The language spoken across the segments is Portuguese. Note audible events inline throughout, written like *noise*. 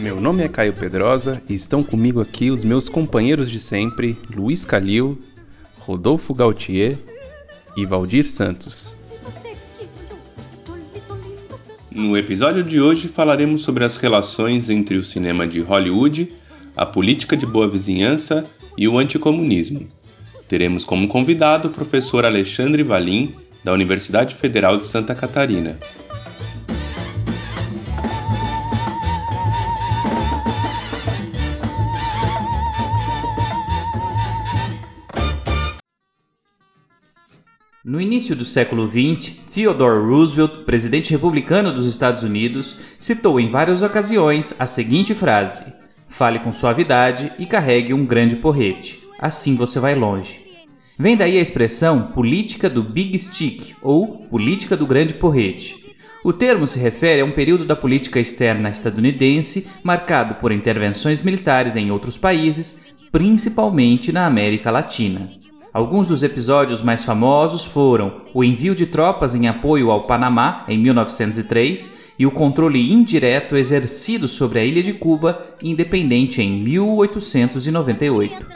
Meu nome é Caio Pedrosa e estão comigo aqui os meus companheiros de sempre, Luiz Calil, Rodolfo Gautier e Valdir Santos. No episódio de hoje falaremos sobre as relações entre o cinema de Hollywood, a política de boa vizinhança e o anticomunismo. Teremos como convidado o professor Alexandre Valim, da Universidade Federal de Santa Catarina. No início do século XX, Theodore Roosevelt, presidente republicano dos Estados Unidos, citou em várias ocasiões a seguinte frase: Fale com suavidade e carregue um grande porrete assim você vai longe. Vem daí a expressão política do Big Stick ou política do grande porrete. O termo se refere a um período da política externa estadunidense marcado por intervenções militares em outros países, principalmente na América Latina. Alguns dos episódios mais famosos foram o envio de tropas em apoio ao Panamá em 1903 e o controle indireto exercido sobre a ilha de Cuba, independente em 1898.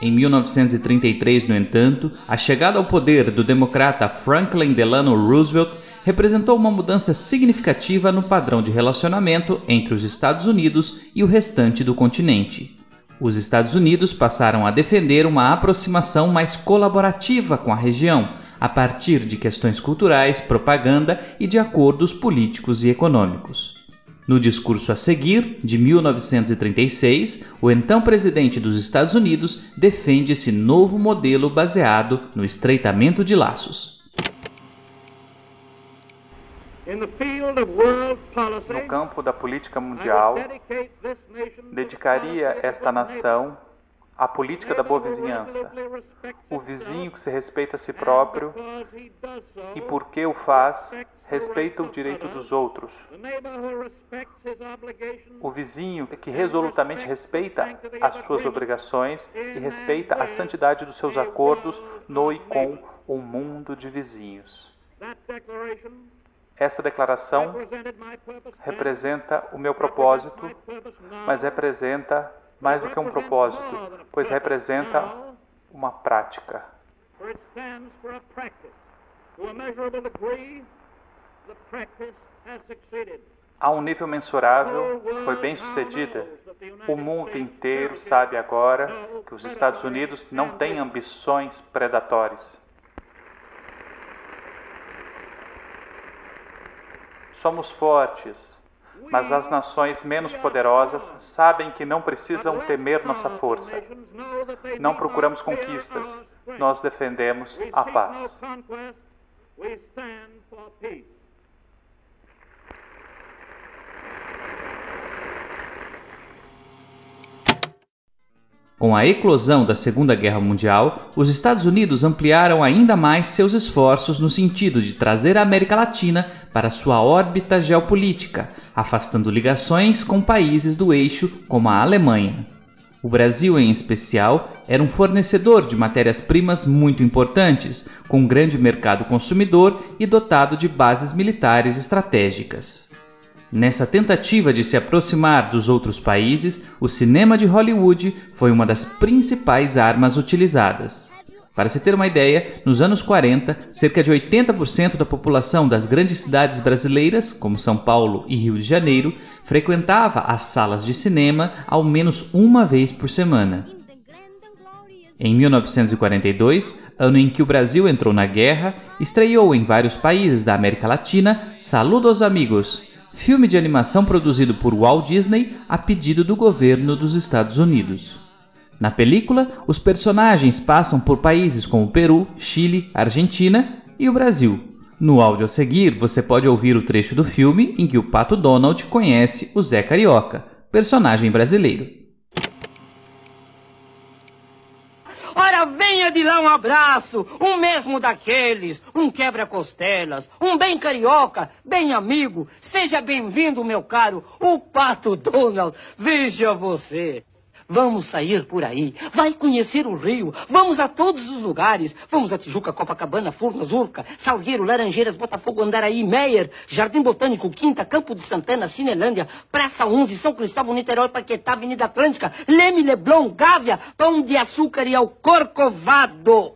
Em 1933, no entanto, a chegada ao poder do democrata Franklin Delano Roosevelt representou uma mudança significativa no padrão de relacionamento entre os Estados Unidos e o restante do continente. Os Estados Unidos passaram a defender uma aproximação mais colaborativa com a região, a partir de questões culturais, propaganda e de acordos políticos e econômicos. No discurso a seguir, de 1936, o então presidente dos Estados Unidos defende esse novo modelo baseado no estreitamento de laços. No campo da política mundial, dedicaria esta nação à política da boa vizinhança. O vizinho que se respeita a si próprio e, porque o faz, respeita o direito dos outros. O vizinho que resolutamente respeita as suas obrigações e respeita a santidade dos seus acordos no e com o mundo de vizinhos. Essa declaração representa o meu propósito, mas representa mais do que um propósito, pois representa uma prática. A um nível mensurável, foi bem sucedida. O mundo inteiro sabe agora que os Estados Unidos não têm ambições predatórias. Somos fortes, mas as nações menos poderosas sabem que não precisam temer nossa força. Não procuramos conquistas, nós defendemos a paz. Com a eclosão da Segunda Guerra Mundial, os Estados Unidos ampliaram ainda mais seus esforços no sentido de trazer a América Latina para sua órbita geopolítica, afastando ligações com países do eixo como a Alemanha. O Brasil, em especial, era um fornecedor de matérias-primas muito importantes, com um grande mercado consumidor e dotado de bases militares estratégicas. Nessa tentativa de se aproximar dos outros países, o cinema de Hollywood foi uma das principais armas utilizadas. Para se ter uma ideia, nos anos 40, cerca de 80% da população das grandes cidades brasileiras, como São Paulo e Rio de Janeiro, frequentava as salas de cinema ao menos uma vez por semana. Em 1942, ano em que o Brasil entrou na guerra, estreou em vários países da América Latina Saludos Amigos, filme de animação produzido por Walt Disney a pedido do governo dos Estados Unidos. Na película, os personagens passam por países como Peru, Chile, Argentina e o Brasil. No áudio a seguir, você pode ouvir o trecho do filme em que o Pato Donald conhece o Zé Carioca, personagem brasileiro. Venha de lá um abraço, um mesmo daqueles, um quebra-costelas, um bem carioca, bem amigo. Seja bem-vindo, meu caro, o Pato Donald. Veja você. Vamos sair por aí. Vai conhecer o Rio. Vamos a todos os lugares. Vamos a Tijuca, Copacabana, Furnas, Urca, Salgueiro, Laranjeiras, Botafogo, Andaraí, Meier, Jardim Botânico, Quinta, Campo de Santana, Cinelândia, Praça 11, São Cristóvão, Niterói, Paquetá, Avenida Atlântica, Leme, Leblon, Gávea, Pão de Açúcar e ao Corcovado.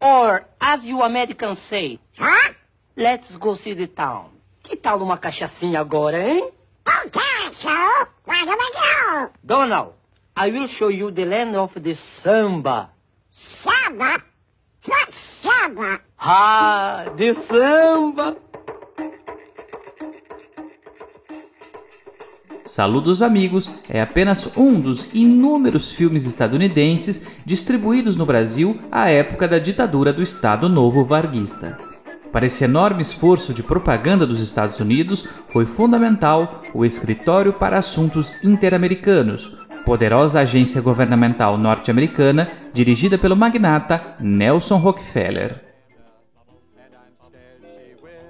Or, as you Americans say, huh? let's go see the town. Que tal uma cachaçinha agora, hein? Okay, so where do we go? Donald, I will show you the land of the samba. Samba? What samba? Ah, the samba. Saludos Amigos é apenas um dos inúmeros filmes estadunidenses distribuídos no Brasil à época da ditadura do Estado Novo Varguista. Para esse enorme esforço de propaganda dos Estados Unidos, foi fundamental o Escritório para Assuntos Interamericanos, poderosa agência governamental norte-americana dirigida pelo magnata Nelson Rockefeller.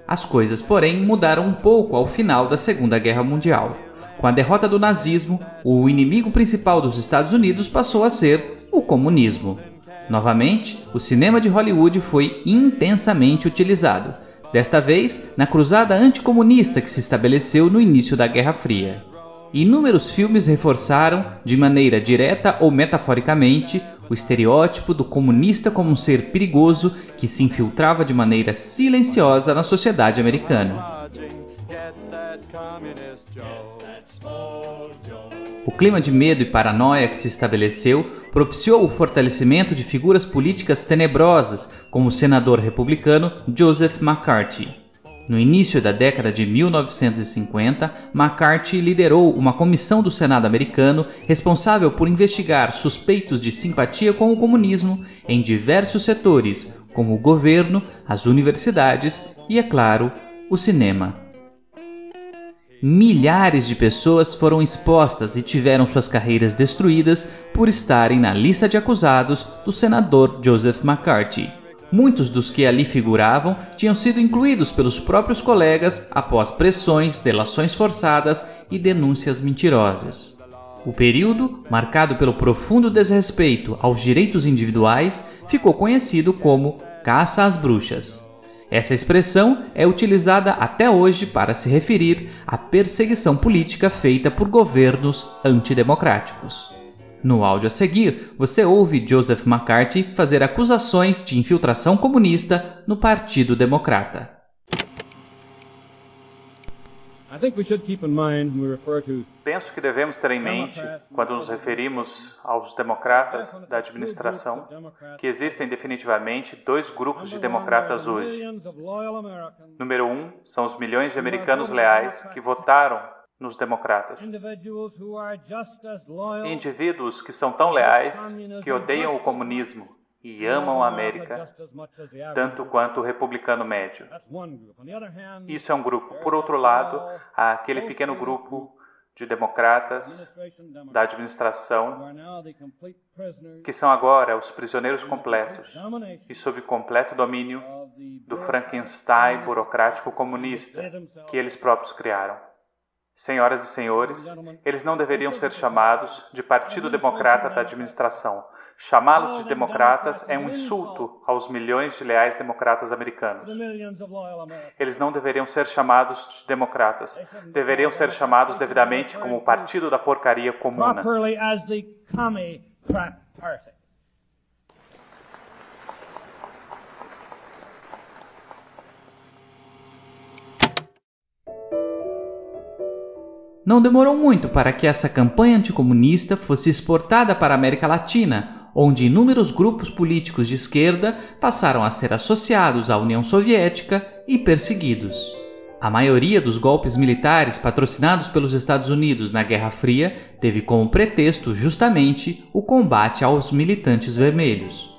As coisas, porém, mudaram um pouco ao final da Segunda Guerra Mundial. Com a derrota do nazismo, o inimigo principal dos Estados Unidos passou a ser o comunismo. Novamente, o cinema de Hollywood foi intensamente utilizado, desta vez na cruzada anticomunista que se estabeleceu no início da Guerra Fria. Inúmeros filmes reforçaram, de maneira direta ou metaforicamente, o estereótipo do comunista como um ser perigoso que se infiltrava de maneira silenciosa na sociedade americana. O clima de medo e paranoia que se estabeleceu propiciou o fortalecimento de figuras políticas tenebrosas, como o senador republicano Joseph McCarthy. No início da década de 1950, McCarthy liderou uma comissão do Senado americano responsável por investigar suspeitos de simpatia com o comunismo em diversos setores, como o governo, as universidades e, é claro, o cinema. Milhares de pessoas foram expostas e tiveram suas carreiras destruídas por estarem na lista de acusados do senador Joseph McCarthy. Muitos dos que ali figuravam tinham sido incluídos pelos próprios colegas após pressões, delações forçadas e denúncias mentirosas. O período, marcado pelo profundo desrespeito aos direitos individuais, ficou conhecido como Caça às Bruxas. Essa expressão é utilizada até hoje para se referir à perseguição política feita por governos antidemocráticos. No áudio a seguir, você ouve Joseph McCarthy fazer acusações de infiltração comunista no Partido Democrata. Penso que devemos ter em mente, quando nos referimos aos democratas da administração, que existem definitivamente dois grupos de democratas hoje. Número um são os milhões de americanos leais que votaram nos democratas. Indivíduos que são tão leais que odeiam o comunismo e amam a América tanto quanto o republicano médio. Isso é um grupo. Por outro lado, há aquele pequeno grupo de democratas da administração que são agora os prisioneiros completos e sob completo domínio do Frankenstein burocrático comunista que eles próprios criaram. Senhoras e senhores, eles não deveriam ser chamados de Partido Democrata da Administração. Chamá-los de democratas é um insulto aos milhões de leais democratas americanos. Eles não deveriam ser chamados de democratas. Deveriam ser chamados devidamente como o Partido da Porcaria Comuna. Não demorou muito para que essa campanha anticomunista fosse exportada para a América Latina, onde inúmeros grupos políticos de esquerda passaram a ser associados à União Soviética e perseguidos. A maioria dos golpes militares patrocinados pelos Estados Unidos na Guerra Fria teve como pretexto justamente o combate aos militantes vermelhos.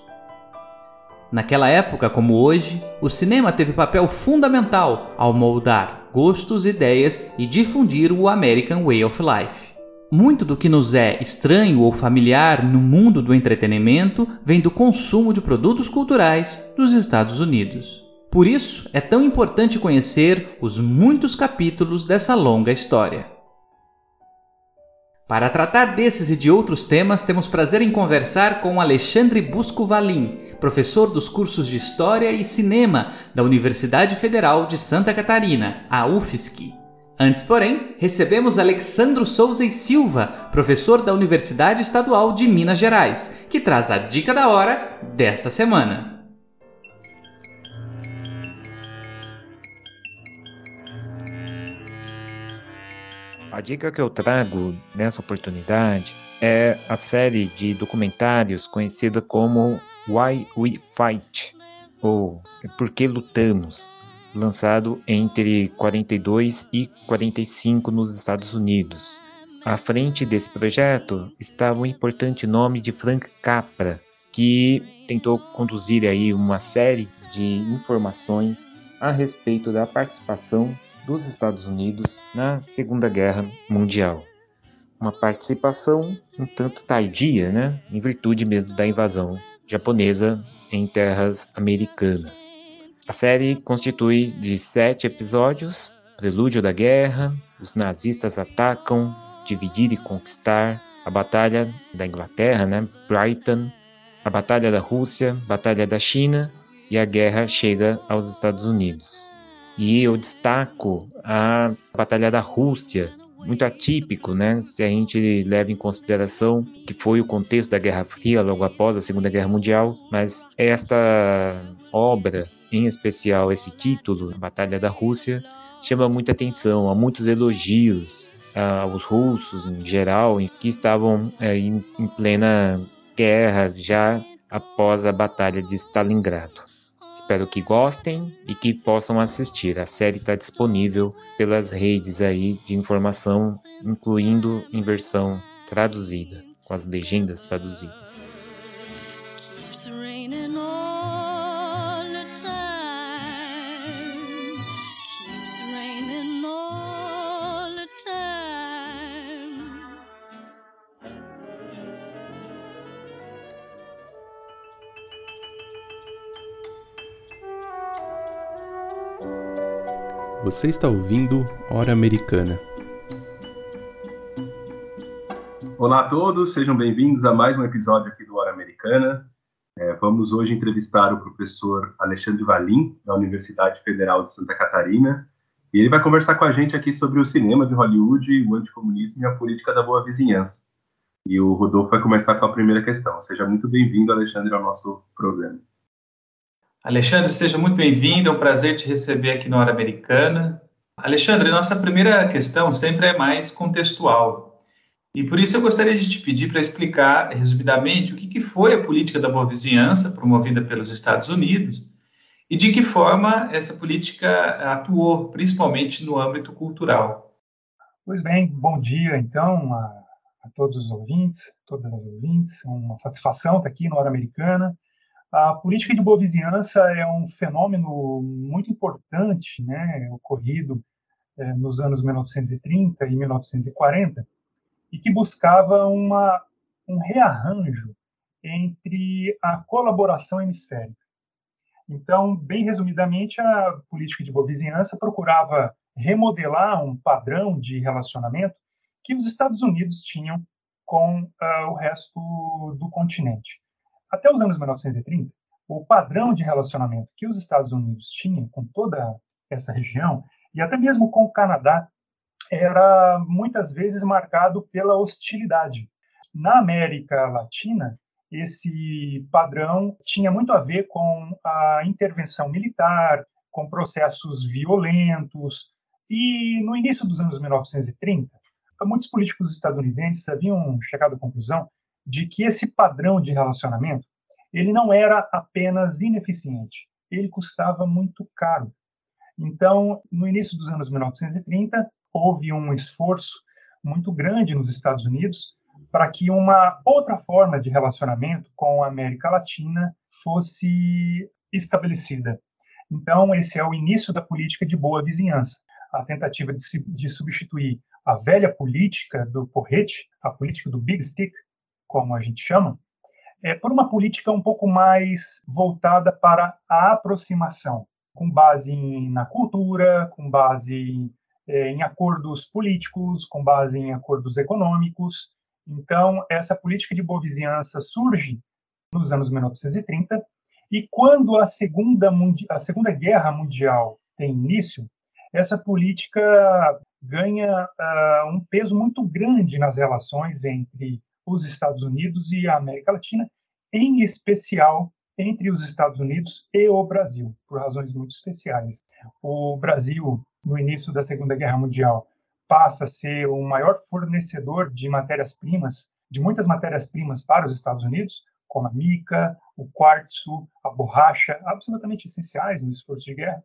Naquela época, como hoje, o cinema teve papel fundamental ao moldar gostos, ideias e difundir o American Way of Life. Muito do que nos é estranho ou familiar no mundo do entretenimento vem do consumo de produtos culturais dos Estados Unidos. Por isso, é tão importante conhecer os muitos capítulos dessa longa história. Para tratar desses e de outros temas, temos prazer em conversar com Alexandre Busco Valim, professor dos cursos de História e Cinema da Universidade Federal de Santa Catarina, a UFSC. Antes, porém, recebemos Alexandro Souza e Silva, professor da Universidade Estadual de Minas Gerais, que traz a dica da hora desta semana. A dica que eu trago nessa oportunidade é a série de documentários conhecida como Why We Fight, ou Por que Lutamos, lançado entre 42 e 45 nos Estados Unidos. À frente desse projeto estava o importante nome de Frank Capra, que tentou conduzir aí uma série de informações a respeito da participação dos Estados Unidos na Segunda Guerra Mundial. Uma participação um tanto tardia, né, em virtude mesmo da invasão japonesa em terras americanas. A série constitui de sete episódios: Prelúdio da Guerra, os nazistas atacam, dividir e conquistar, a Batalha da Inglaterra, né, Brighton, a Batalha da Rússia, Batalha da China e a guerra chega aos Estados Unidos. E eu destaco a Batalha da Rússia, muito atípico, né? Se a gente leva em consideração que foi o contexto da Guerra Fria logo após a Segunda Guerra Mundial, mas esta obra em especial esse título, Batalha da Rússia, chama muita atenção, há muitos elogios aos russos em geral, que estavam em, em plena guerra já após a Batalha de Stalingrado. Espero que gostem e que possam assistir. A série está disponível pelas redes aí de informação, incluindo em versão traduzida, com as legendas traduzidas. Você está ouvindo Hora Americana. Olá a todos, sejam bem-vindos a mais um episódio aqui do Hora Americana. É, vamos hoje entrevistar o professor Alexandre Valim, da Universidade Federal de Santa Catarina, e ele vai conversar com a gente aqui sobre o cinema de Hollywood, o anticomunismo e a política da boa vizinhança. E o Rodolfo vai começar com a primeira questão. Seja muito bem-vindo, Alexandre, ao nosso programa. Alexandre, seja muito bem-vindo, é um prazer te receber aqui na Hora Americana. Alexandre, nossa primeira questão sempre é mais contextual. E por isso eu gostaria de te pedir para explicar, resumidamente, o que, que foi a política da boa vizinhança promovida pelos Estados Unidos e de que forma essa política atuou, principalmente no âmbito cultural. Pois bem, bom dia, então, a, a todos os ouvintes, todas as ouvintes. Uma satisfação estar aqui na Hora Americana a política de boa vizinhança é um fenômeno muito importante, né, ocorrido é, nos anos 1930 e 1940, e que buscava uma, um rearranjo entre a colaboração hemisférica. Então, bem resumidamente, a política de boa vizinhança procurava remodelar um padrão de relacionamento que os Estados Unidos tinham com uh, o resto do continente. Até os anos 1930, o padrão de relacionamento que os Estados Unidos tinham com toda essa região, e até mesmo com o Canadá, era muitas vezes marcado pela hostilidade. Na América Latina, esse padrão tinha muito a ver com a intervenção militar, com processos violentos. E no início dos anos 1930, muitos políticos estadunidenses haviam chegado à conclusão de que esse padrão de relacionamento ele não era apenas ineficiente, ele custava muito caro. Então, no início dos anos 1930, houve um esforço muito grande nos Estados Unidos para que uma outra forma de relacionamento com a América Latina fosse estabelecida. Então, esse é o início da política de boa vizinhança, a tentativa de, de substituir a velha política do porrete, a política do big stick, como a gente chama, é, por uma política um pouco mais voltada para a aproximação, com base em, na cultura, com base em, é, em acordos políticos, com base em acordos econômicos. Então, essa política de boa vizinhança surge nos anos 1930, e quando a Segunda, a segunda Guerra Mundial tem início, essa política ganha uh, um peso muito grande nas relações entre os Estados Unidos e a América Latina, em especial entre os Estados Unidos e o Brasil, por razões muito especiais. O Brasil, no início da Segunda Guerra Mundial, passa a ser o maior fornecedor de matérias-primas, de muitas matérias-primas para os Estados Unidos, como a mica, o quartzo, a borracha, absolutamente essenciais no esforço de guerra.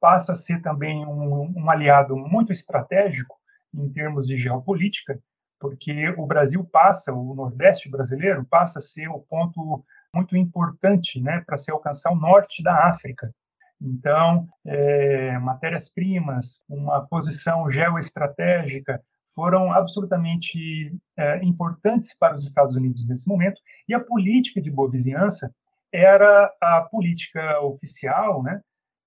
Passa a ser também um, um aliado muito estratégico em termos de geopolítica, porque o Brasil passa, o Nordeste brasileiro passa a ser o ponto muito importante né, para se alcançar o norte da África. Então, é, matérias-primas, uma posição geoestratégica foram absolutamente é, importantes para os Estados Unidos nesse momento, e a política de boa vizinhança era a política oficial, né,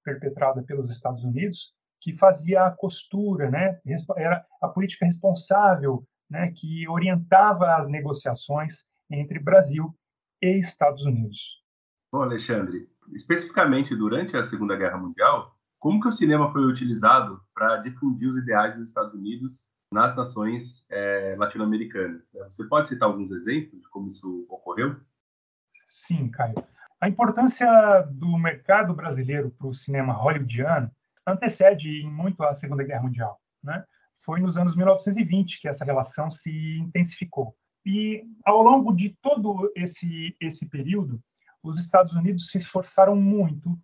perpetrada pelos Estados Unidos, que fazia a costura, né, era a política responsável né, que orientava as negociações entre Brasil e Estados Unidos. Bom, Alexandre, especificamente durante a Segunda Guerra Mundial, como que o cinema foi utilizado para difundir os ideais dos Estados Unidos nas nações é, latino-americanas? Você pode citar alguns exemplos de como isso ocorreu? Sim, Caio. A importância do mercado brasileiro para o cinema hollywoodiano antecede muito a Segunda Guerra Mundial. Né? Foi nos anos 1920 que essa relação se intensificou. E ao longo de todo esse esse período, os Estados Unidos se esforçaram muito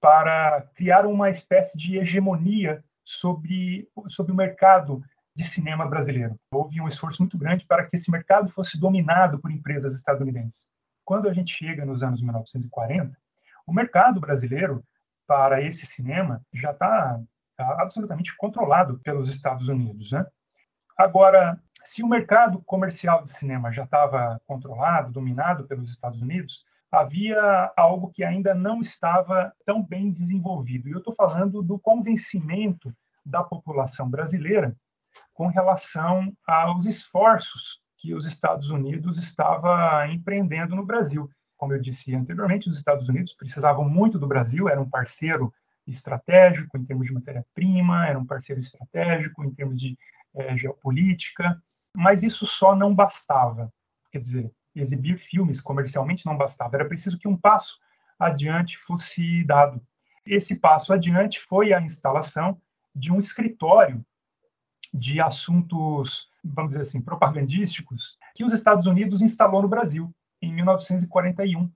para criar uma espécie de hegemonia sobre sobre o mercado de cinema brasileiro. Houve um esforço muito grande para que esse mercado fosse dominado por empresas estadunidenses. Quando a gente chega nos anos 1940, o mercado brasileiro para esse cinema já está Tá absolutamente controlado pelos Estados Unidos. Né? Agora, se o mercado comercial de cinema já estava controlado, dominado pelos Estados Unidos, havia algo que ainda não estava tão bem desenvolvido. E eu estou falando do convencimento da população brasileira com relação aos esforços que os Estados Unidos estava empreendendo no Brasil. Como eu disse anteriormente, os Estados Unidos precisavam muito do Brasil, era um parceiro estratégico em termos de matéria-prima, era um parceiro estratégico em termos de é, geopolítica, mas isso só não bastava. Quer dizer, exibir filmes comercialmente não bastava, era preciso que um passo adiante fosse dado. Esse passo adiante foi a instalação de um escritório de assuntos, vamos dizer assim, propagandísticos, que os Estados Unidos instalou no Brasil em 1941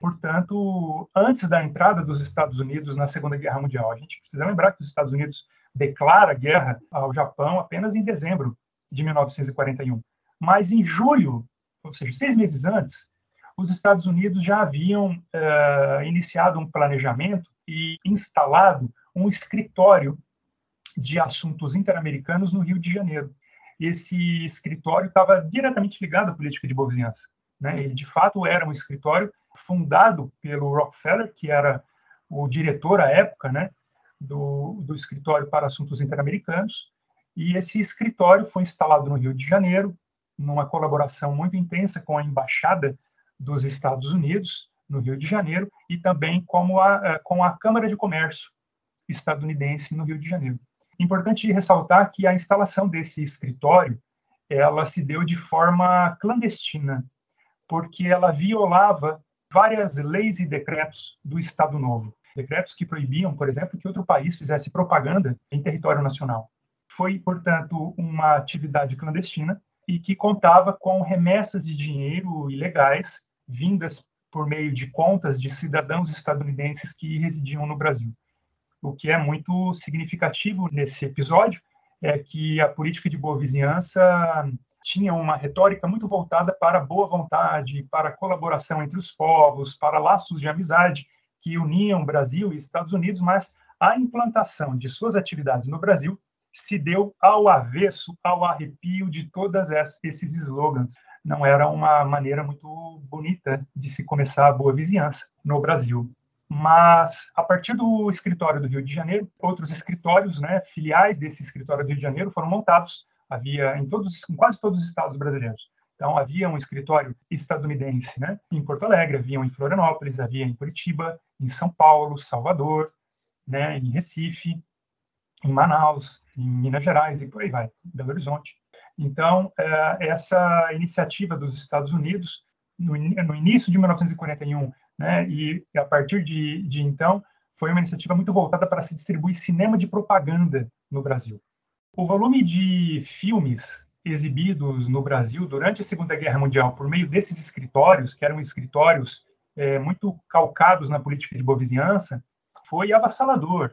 portanto, antes da entrada dos Estados Unidos na Segunda Guerra Mundial. A gente precisa lembrar que os Estados Unidos declara guerra ao Japão apenas em dezembro de 1941. Mas em julho, ou seja, seis meses antes, os Estados Unidos já haviam uh, iniciado um planejamento e instalado um escritório de assuntos interamericanos no Rio de Janeiro. Esse escritório estava diretamente ligado à política de boa vizinhança. Né? Ele, de fato, era um escritório fundado pelo Rockefeller, que era o diretor à época, né, do, do escritório para assuntos interamericanos, e esse escritório foi instalado no Rio de Janeiro, numa colaboração muito intensa com a embaixada dos Estados Unidos no Rio de Janeiro e também com a, eh, com a Câmara de Comércio estadunidense no Rio de Janeiro. Importante ressaltar que a instalação desse escritório ela se deu de forma clandestina, porque ela violava várias leis e decretos do Estado Novo. Decretos que proibiam, por exemplo, que outro país fizesse propaganda em território nacional. Foi, portanto, uma atividade clandestina e que contava com remessas de dinheiro ilegais vindas por meio de contas de cidadãos estadunidenses que residiam no Brasil. O que é muito significativo nesse episódio é que a política de boa vizinhança tinha uma retórica muito voltada para boa vontade, para colaboração entre os povos, para laços de amizade que uniam Brasil e Estados Unidos, mas a implantação de suas atividades no Brasil se deu ao avesso, ao arrepio de todos esses slogans. Não era uma maneira muito bonita de se começar a boa vizinhança no Brasil. Mas, a partir do escritório do Rio de Janeiro, outros escritórios, né, filiais desse escritório do Rio de Janeiro, foram montados. Havia em, todos, em quase todos os estados brasileiros. Então, havia um escritório estadunidense né, em Porto Alegre, havia em Florianópolis, havia em Curitiba, em São Paulo, Salvador, né, em Recife, em Manaus, em Minas Gerais e por aí vai, Belo Horizonte. Então, é, essa iniciativa dos Estados Unidos, no início de 1941, né, e a partir de, de então, foi uma iniciativa muito voltada para se distribuir cinema de propaganda no Brasil. O volume de filmes exibidos no Brasil durante a Segunda Guerra Mundial por meio desses escritórios, que eram escritórios é, muito calcados na política de boa vizinhança, foi avassalador.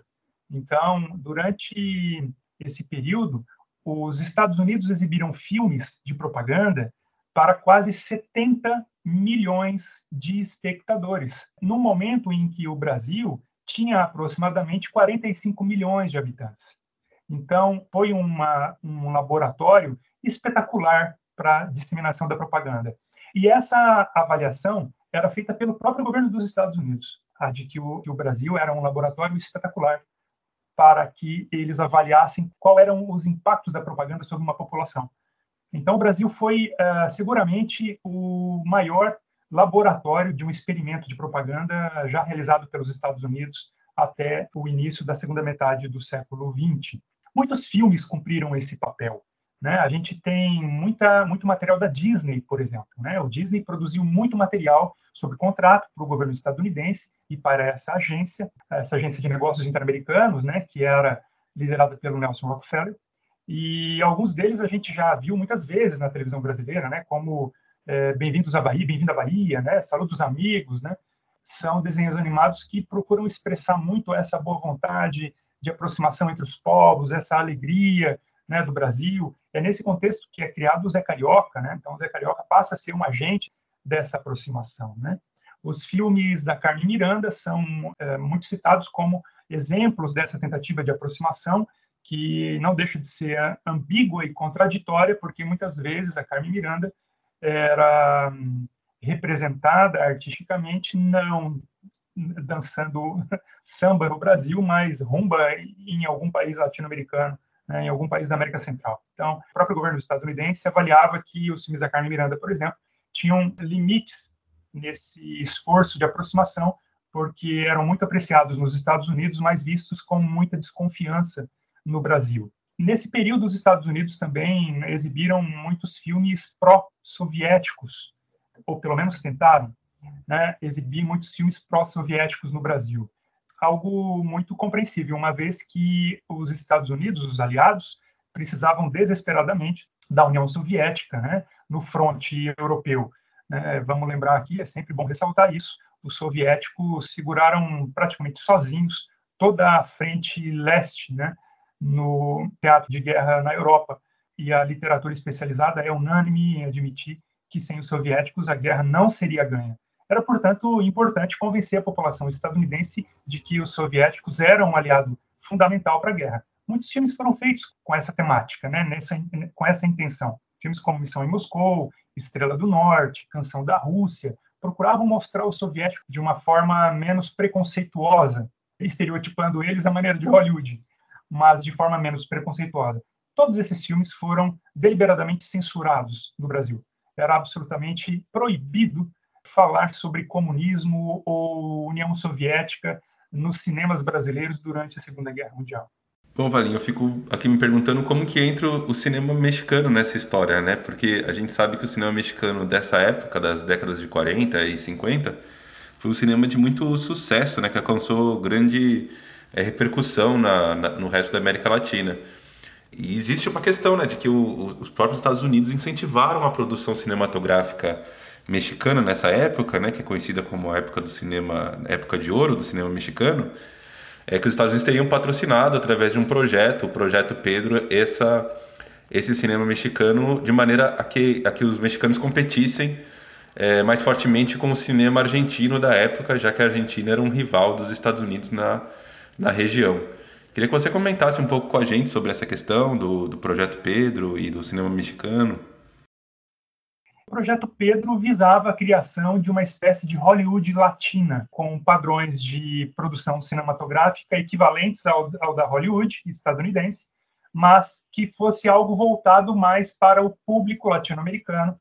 Então, durante esse período, os Estados Unidos exibiram filmes de propaganda para quase 70 milhões de espectadores, no momento em que o Brasil tinha aproximadamente 45 milhões de habitantes. Então, foi uma, um laboratório espetacular para disseminação da propaganda. E essa avaliação era feita pelo próprio governo dos Estados Unidos, a de que o, que o Brasil era um laboratório espetacular para que eles avaliassem quais eram os impactos da propaganda sobre uma população. Então, o Brasil foi uh, seguramente o maior laboratório de um experimento de propaganda já realizado pelos Estados Unidos até o início da segunda metade do século XX. Muitos filmes cumpriram esse papel. Né? A gente tem muita, muito material da Disney, por exemplo. Né? O Disney produziu muito material sobre contrato para o governo estadunidense e para essa agência, essa agência de negócios interamericanos, né, que era liderada pelo Nelson Rockefeller. E alguns deles a gente já viu muitas vezes na televisão brasileira, né, como é, Bem-vindos à Bahia, Bem-vindo à Bahia, né, Saludos Amigos, né, são desenhos animados que procuram expressar muito essa boa vontade de aproximação entre os povos, essa alegria, né, do Brasil. É nesse contexto que é criado o Zé Carioca, né? Então o Zé Carioca passa a ser um agente dessa aproximação, né? Os filmes da Carmen Miranda são é, muito citados como exemplos dessa tentativa de aproximação que não deixa de ser ambígua e contraditória, porque muitas vezes a Carmen Miranda era hum, representada artisticamente não dançando *laughs* samba no Brasil, mas rumba em algum país latino-americano né, em algum país da América Central. Então, o próprio governo estadunidense avaliava que os filmes da Carmen Miranda, por exemplo, tinham limites nesse esforço de aproximação, porque eram muito apreciados nos Estados Unidos, mas vistos com muita desconfiança no Brasil. Nesse período, os Estados Unidos também exibiram muitos filmes pró-soviéticos, ou pelo menos tentaram né, exibir muitos filmes pró-soviéticos no Brasil algo muito compreensível, uma vez que os Estados Unidos, os aliados, precisavam desesperadamente da União Soviética né, no fronte europeu. Né, vamos lembrar aqui, é sempre bom ressaltar isso, os soviéticos seguraram praticamente sozinhos toda a frente leste né, no teatro de guerra na Europa. E a literatura especializada é unânime em admitir que sem os soviéticos a guerra não seria ganha. Era, portanto, importante convencer a população estadunidense de que os soviéticos eram um aliado fundamental para a guerra. Muitos filmes foram feitos com essa temática, né, nessa, com essa intenção. Filmes como Missão em Moscou, Estrela do Norte, Canção da Rússia, procuravam mostrar os soviéticos de uma forma menos preconceituosa, estereotipando eles à maneira de Hollywood, mas de forma menos preconceituosa. Todos esses filmes foram deliberadamente censurados no Brasil. Era absolutamente proibido falar sobre comunismo ou União Soviética nos cinemas brasileiros durante a Segunda Guerra Mundial. Bom, Valinho, eu fico aqui me perguntando como que entra o cinema mexicano nessa história, né? Porque a gente sabe que o cinema mexicano dessa época, das décadas de 40 e 50, foi um cinema de muito sucesso, né? Que alcançou grande é, repercussão na, na, no resto da América Latina. E existe uma questão, né? De que o, os próprios Estados Unidos incentivaram a produção cinematográfica mexicana nessa época, né, que é conhecida como a época do cinema, época de ouro do cinema mexicano, é que os Estados Unidos teriam patrocinado através de um projeto, o projeto Pedro, essa esse cinema mexicano de maneira a que, a que os mexicanos competissem é, mais fortemente com o cinema argentino da época, já que a Argentina era um rival dos Estados Unidos na, na região. Queria que você comentasse um pouco com a gente sobre essa questão do, do Projeto Pedro e do cinema mexicano. O Projeto Pedro visava a criação de uma espécie de Hollywood latina, com padrões de produção cinematográfica equivalentes ao, ao da Hollywood estadunidense, mas que fosse algo voltado mais para o público latino-americano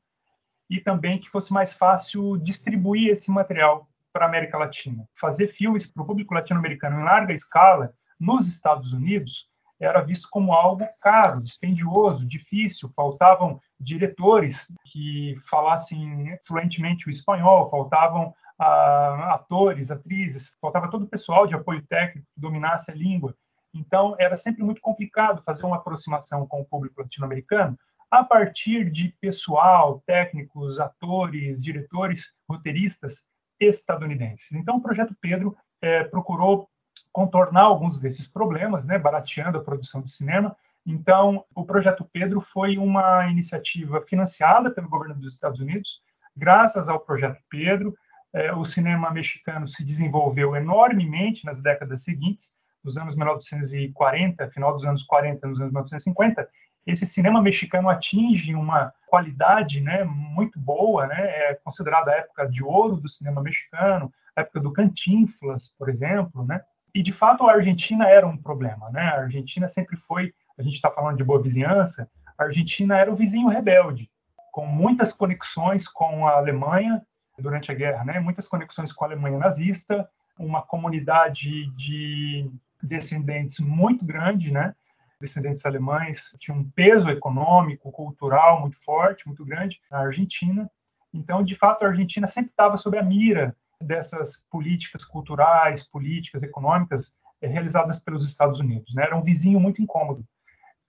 e também que fosse mais fácil distribuir esse material para a América Latina. Fazer filmes para o público latino-americano em larga escala nos Estados Unidos era visto como algo caro, dispendioso, difícil. Faltavam diretores que falassem fluentemente o espanhol, faltavam ah, atores, atrizes, faltava todo o pessoal de apoio técnico que dominasse a língua. Então, era sempre muito complicado fazer uma aproximação com o público latino-americano a partir de pessoal, técnicos, atores, diretores, roteiristas estadunidenses. Então, o Projeto Pedro é, procurou contornar alguns desses problemas, né, barateando a produção de cinema. Então, o Projeto Pedro foi uma iniciativa financiada pelo governo dos Estados Unidos. Graças ao Projeto Pedro, é, o cinema mexicano se desenvolveu enormemente nas décadas seguintes, nos anos 1940, final dos anos 40, nos anos 1950. Esse cinema mexicano atinge uma qualidade né, muito boa, né, é considerada a época de ouro do cinema mexicano, a época do Cantinflas, por exemplo, né? E, de fato, a Argentina era um problema. Né? A Argentina sempre foi, a gente está falando de boa vizinhança, a Argentina era o vizinho rebelde, com muitas conexões com a Alemanha durante a guerra, né? muitas conexões com a Alemanha nazista, uma comunidade de descendentes muito grande, né? descendentes alemães, tinha um peso econômico, cultural muito forte, muito grande na Argentina. Então, de fato, a Argentina sempre estava sob a mira dessas políticas culturais, políticas econômicas é, realizadas pelos Estados Unidos. Né? Era um vizinho muito incômodo.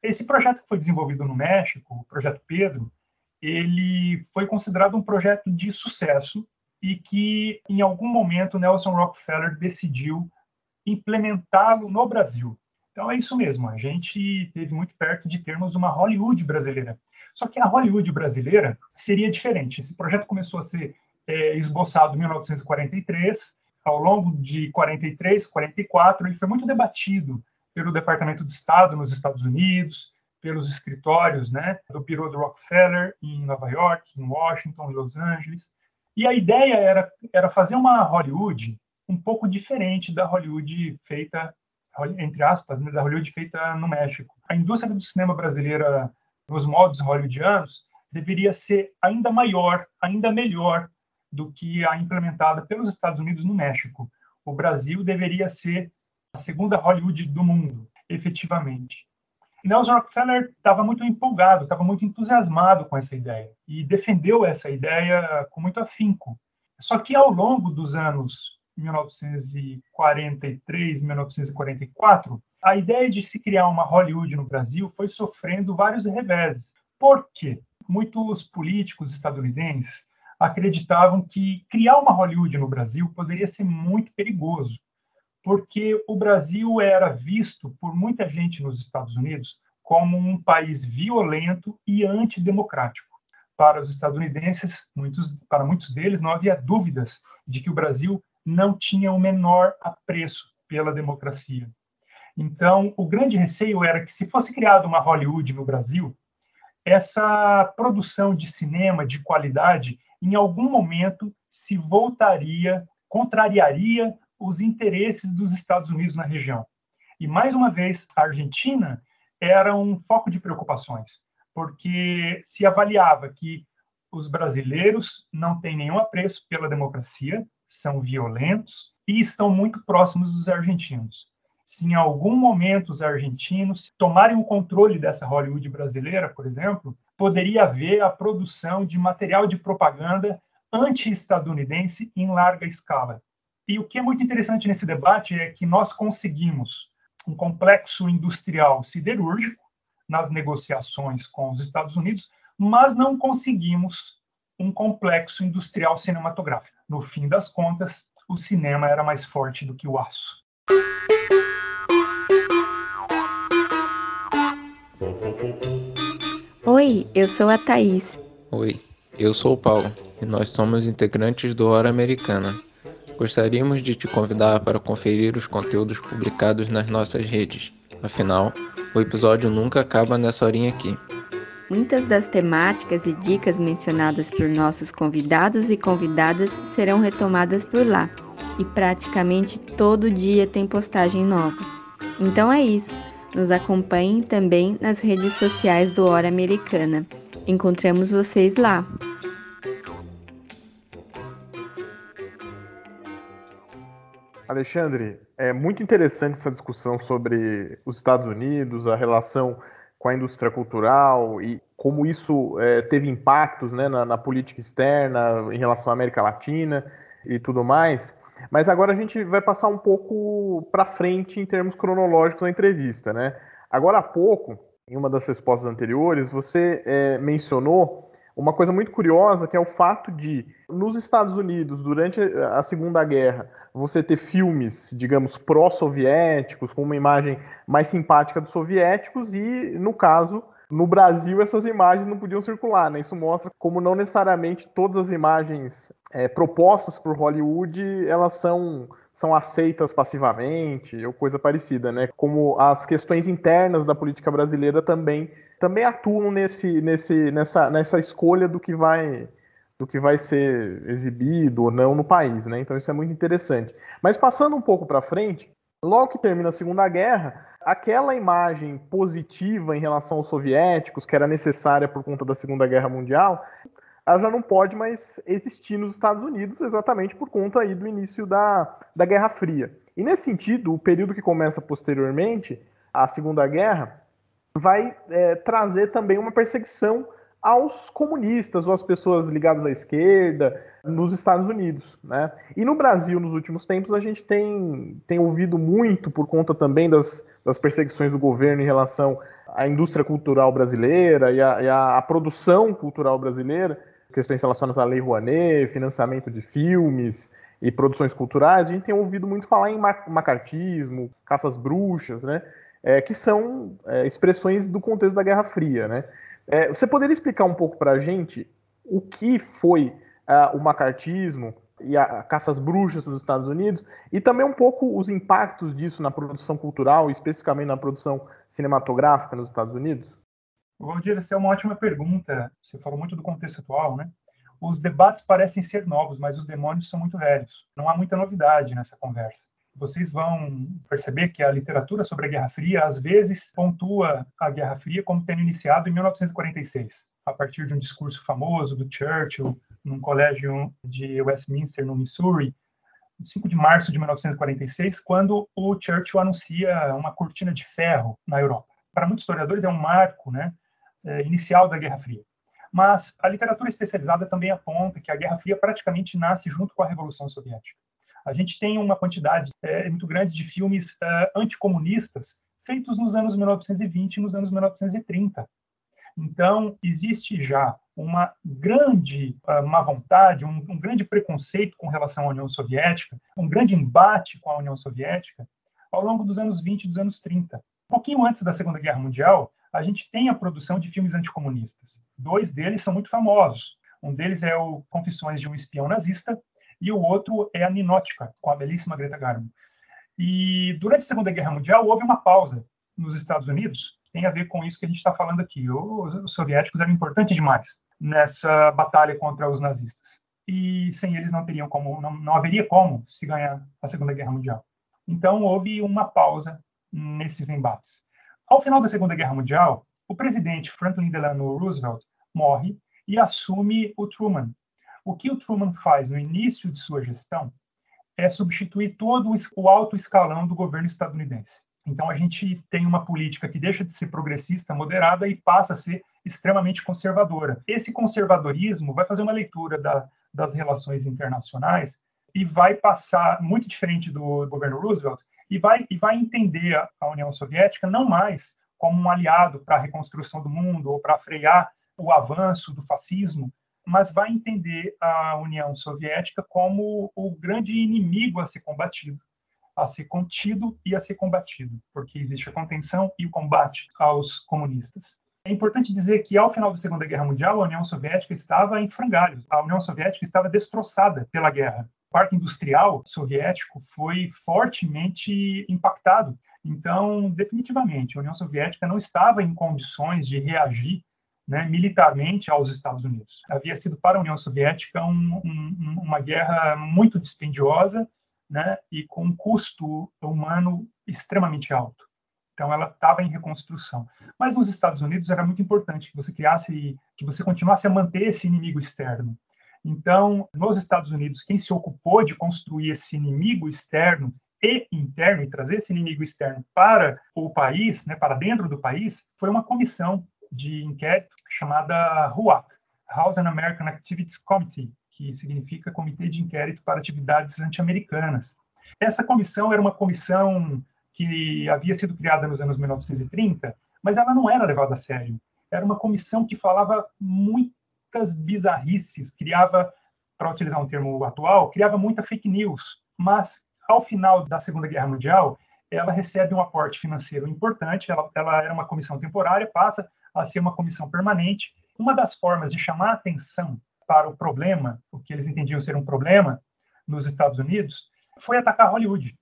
Esse projeto que foi desenvolvido no México, o Projeto Pedro, ele foi considerado um projeto de sucesso e que, em algum momento, Nelson Rockefeller decidiu implementá-lo no Brasil. Então é isso mesmo, a gente teve muito perto de termos uma Hollywood brasileira. Só que a Hollywood brasileira seria diferente. Esse projeto começou a ser é, esboçado em 1943. Ao longo de 43, 44, ele foi muito debatido pelo Departamento de Estado nos Estados Unidos, pelos escritórios né, do Bureau do Rockefeller em Nova York, em Washington, em Los Angeles. E a ideia era, era fazer uma Hollywood um pouco diferente da Hollywood feita, entre aspas, né, da Hollywood feita no México. A indústria do cinema brasileira, nos modos hollywoodianos, deveria ser ainda maior, ainda melhor do que a implementada pelos Estados Unidos no México. O Brasil deveria ser a segunda Hollywood do mundo, efetivamente. Nelson Rockefeller estava muito empolgado, estava muito entusiasmado com essa ideia e defendeu essa ideia com muito afinco. Só que ao longo dos anos 1943, 1944, a ideia de se criar uma Hollywood no Brasil foi sofrendo vários reveses. Por quê? Muitos políticos estadunidenses acreditavam que criar uma Hollywood no Brasil poderia ser muito perigoso, porque o Brasil era visto por muita gente nos Estados Unidos como um país violento e antidemocrático. Para os estadunidenses, muitos, para muitos deles, não havia dúvidas de que o Brasil não tinha o menor apreço pela democracia. Então, o grande receio era que, se fosse criada uma Hollywood no Brasil, essa produção de cinema de qualidade em algum momento se voltaria, contrariaria os interesses dos Estados Unidos na região. E, mais uma vez, a Argentina era um foco de preocupações, porque se avaliava que os brasileiros não têm nenhum apreço pela democracia, são violentos e estão muito próximos dos argentinos. Se em algum momento os argentinos tomarem o controle dessa Hollywood brasileira, por exemplo, poderia haver a produção de material de propaganda anti-estadunidense em larga escala. E o que é muito interessante nesse debate é que nós conseguimos um complexo industrial siderúrgico nas negociações com os Estados Unidos, mas não conseguimos um complexo industrial cinematográfico. No fim das contas, o cinema era mais forte do que o aço. Oi, eu sou a Thaís. Oi, eu sou o Paulo e nós somos integrantes do Hora Americana. Gostaríamos de te convidar para conferir os conteúdos publicados nas nossas redes. Afinal, o episódio nunca acaba nessa horinha aqui. Muitas das temáticas e dicas mencionadas por nossos convidados e convidadas serão retomadas por lá, e praticamente todo dia tem postagem nova. Então é isso. Nos acompanhem também nas redes sociais do Hora Americana. Encontramos vocês lá. Alexandre, é muito interessante essa discussão sobre os Estados Unidos, a relação com a indústria cultural e como isso é, teve impactos né, na, na, política externa em relação à América Latina e tudo mais. Mas agora a gente vai passar um pouco para frente em termos cronológicos da entrevista. Né? Agora há pouco, em uma das respostas anteriores, você é, mencionou uma coisa muito curiosa, que é o fato de, nos Estados Unidos, durante a Segunda Guerra, você ter filmes, digamos, pró-soviéticos, com uma imagem mais simpática dos soviéticos, e, no caso, no Brasil, essas imagens não podiam circular, né? Isso mostra como não necessariamente todas as imagens é, propostas por Hollywood elas são são aceitas passivamente ou coisa parecida, né? Como as questões internas da política brasileira também também atuam nesse, nesse, nessa, nessa escolha do que vai do que vai ser exibido ou não no país, né? Então isso é muito interessante. Mas passando um pouco para frente, logo que termina a Segunda Guerra, aquela imagem positiva em relação aos soviéticos, que era necessária por conta da Segunda Guerra Mundial, ela já não pode mais existir nos Estados Unidos, exatamente por conta aí do início da, da Guerra Fria. E nesse sentido, o período que começa posteriormente, a Segunda Guerra, vai é, trazer também uma perseguição aos comunistas ou às pessoas ligadas à esquerda nos Estados Unidos. Né? E no Brasil, nos últimos tempos, a gente tem, tem ouvido muito, por conta também das, das perseguições do governo em relação à indústria cultural brasileira e à, produção cultural brasileira, questões relacionadas à Lei Rouanet, financiamento de filmes e produções culturais, a gente tem ouvido muito falar em macartismo, caças bruxas, né? É, que são é, expressões do contexto da Guerra Fria. Né? É, você poderia explicar um pouco para a gente o que foi uh, o macartismo e a, a caça às bruxas dos Estados Unidos e também um pouco os impactos disso na produção cultural, especificamente na produção cinematográfica nos Estados Unidos? Valdir, essa é uma ótima pergunta. Você falou muito do contexto atual, né? Os debates parecem ser novos, mas os demônios são muito velhos. Não há muita novidade nessa conversa vocês vão perceber que a literatura sobre a Guerra Fria às vezes pontua a Guerra Fria como tendo iniciado em 1946, a partir de um discurso famoso do Churchill num colégio de Westminster, no Missouri, 5 de março de 1946, quando o Churchill anuncia uma cortina de ferro na Europa. Para muitos historiadores é um marco, né, é, inicial da Guerra Fria. Mas a literatura especializada também aponta que a Guerra Fria praticamente nasce junto com a Revolução Soviética a gente tem uma quantidade é, muito grande de filmes é, anticomunistas feitos nos anos 1920 e nos anos 1930. Então, existe já uma grande uh, má vontade, um, um, grande preconceito com relação à União Soviética, um grande embate com a União Soviética ao longo dos anos 20 e dos anos 30. Um pouquinho antes da Segunda Guerra Mundial, a gente tem a produção de filmes anticomunistas. Dois deles são muito famosos. Um deles é o Confissões de um Espião Nazista, e o outro é a Ninótica, com a belíssima Greta Garbo. E durante a Segunda Guerra Mundial houve uma pausa nos Estados Unidos, tem a ver com isso que a gente está falando aqui. Os, os soviéticos eram importantes demais nessa batalha contra os nazistas. E sem eles não teriam como, não, não haveria como se ganhar a Segunda Guerra Mundial. Então houve uma pausa nesses embates. Ao final da Segunda Guerra Mundial, o presidente Franklin Delano Roosevelt morre e assume o Truman, o que o Truman faz no início de sua gestão é substituir todo o alto escalão do governo estadunidense. Então a gente tem uma política que deixa de ser progressista, moderada e passa a ser extremamente conservadora. Esse conservadorismo vai fazer uma leitura da, das relações internacionais e vai passar muito diferente do governo Roosevelt e vai e vai entender a, a União Soviética não mais como um aliado para a reconstrução do mundo ou para frear o avanço do fascismo, mas vai entender a União Soviética como o grande inimigo a ser combatido, a ser contido e a ser combatido, porque existe a contenção e o combate aos comunistas. É importante dizer que, ao final da Segunda Guerra Mundial, a União Soviética estava em frangalhos. A União Soviética estava destroçada pela guerra. O parque industrial soviético foi fortemente impactado. Então, definitivamente, a União Soviética não estava em condições de reagir né, militarmente aos Estados Unidos. Havia sido para a União Soviética um, um, uma guerra muito dispendiosa né, e com um custo humano extremamente alto. Então, ela estava em reconstrução. Mas nos Estados Unidos era muito importante que você criasse, que você continuasse a manter esse inimigo externo. Então, nos Estados Unidos, quem se ocupou de construir esse inimigo externo e interno e trazer esse inimigo externo para o país, né, para dentro do país, foi uma comissão de inquérito chamada RUAC, House and American Activities Committee, que significa Comitê de Inquérito para Atividades Anti-Americanas. Essa comissão era uma comissão que havia sido criada nos anos 1930, mas ela não era levada a sério. Era uma comissão que falava muitas bizarrices, criava, para utilizar um termo atual, criava muita fake news, mas ao final da Segunda Guerra Mundial, ela recebe um aporte financeiro importante, ela, ela era uma comissão temporária, passa a ser uma comissão permanente. Uma das formas de chamar atenção para o problema, o que eles entendiam ser um problema nos Estados Unidos, foi atacar Hollywood.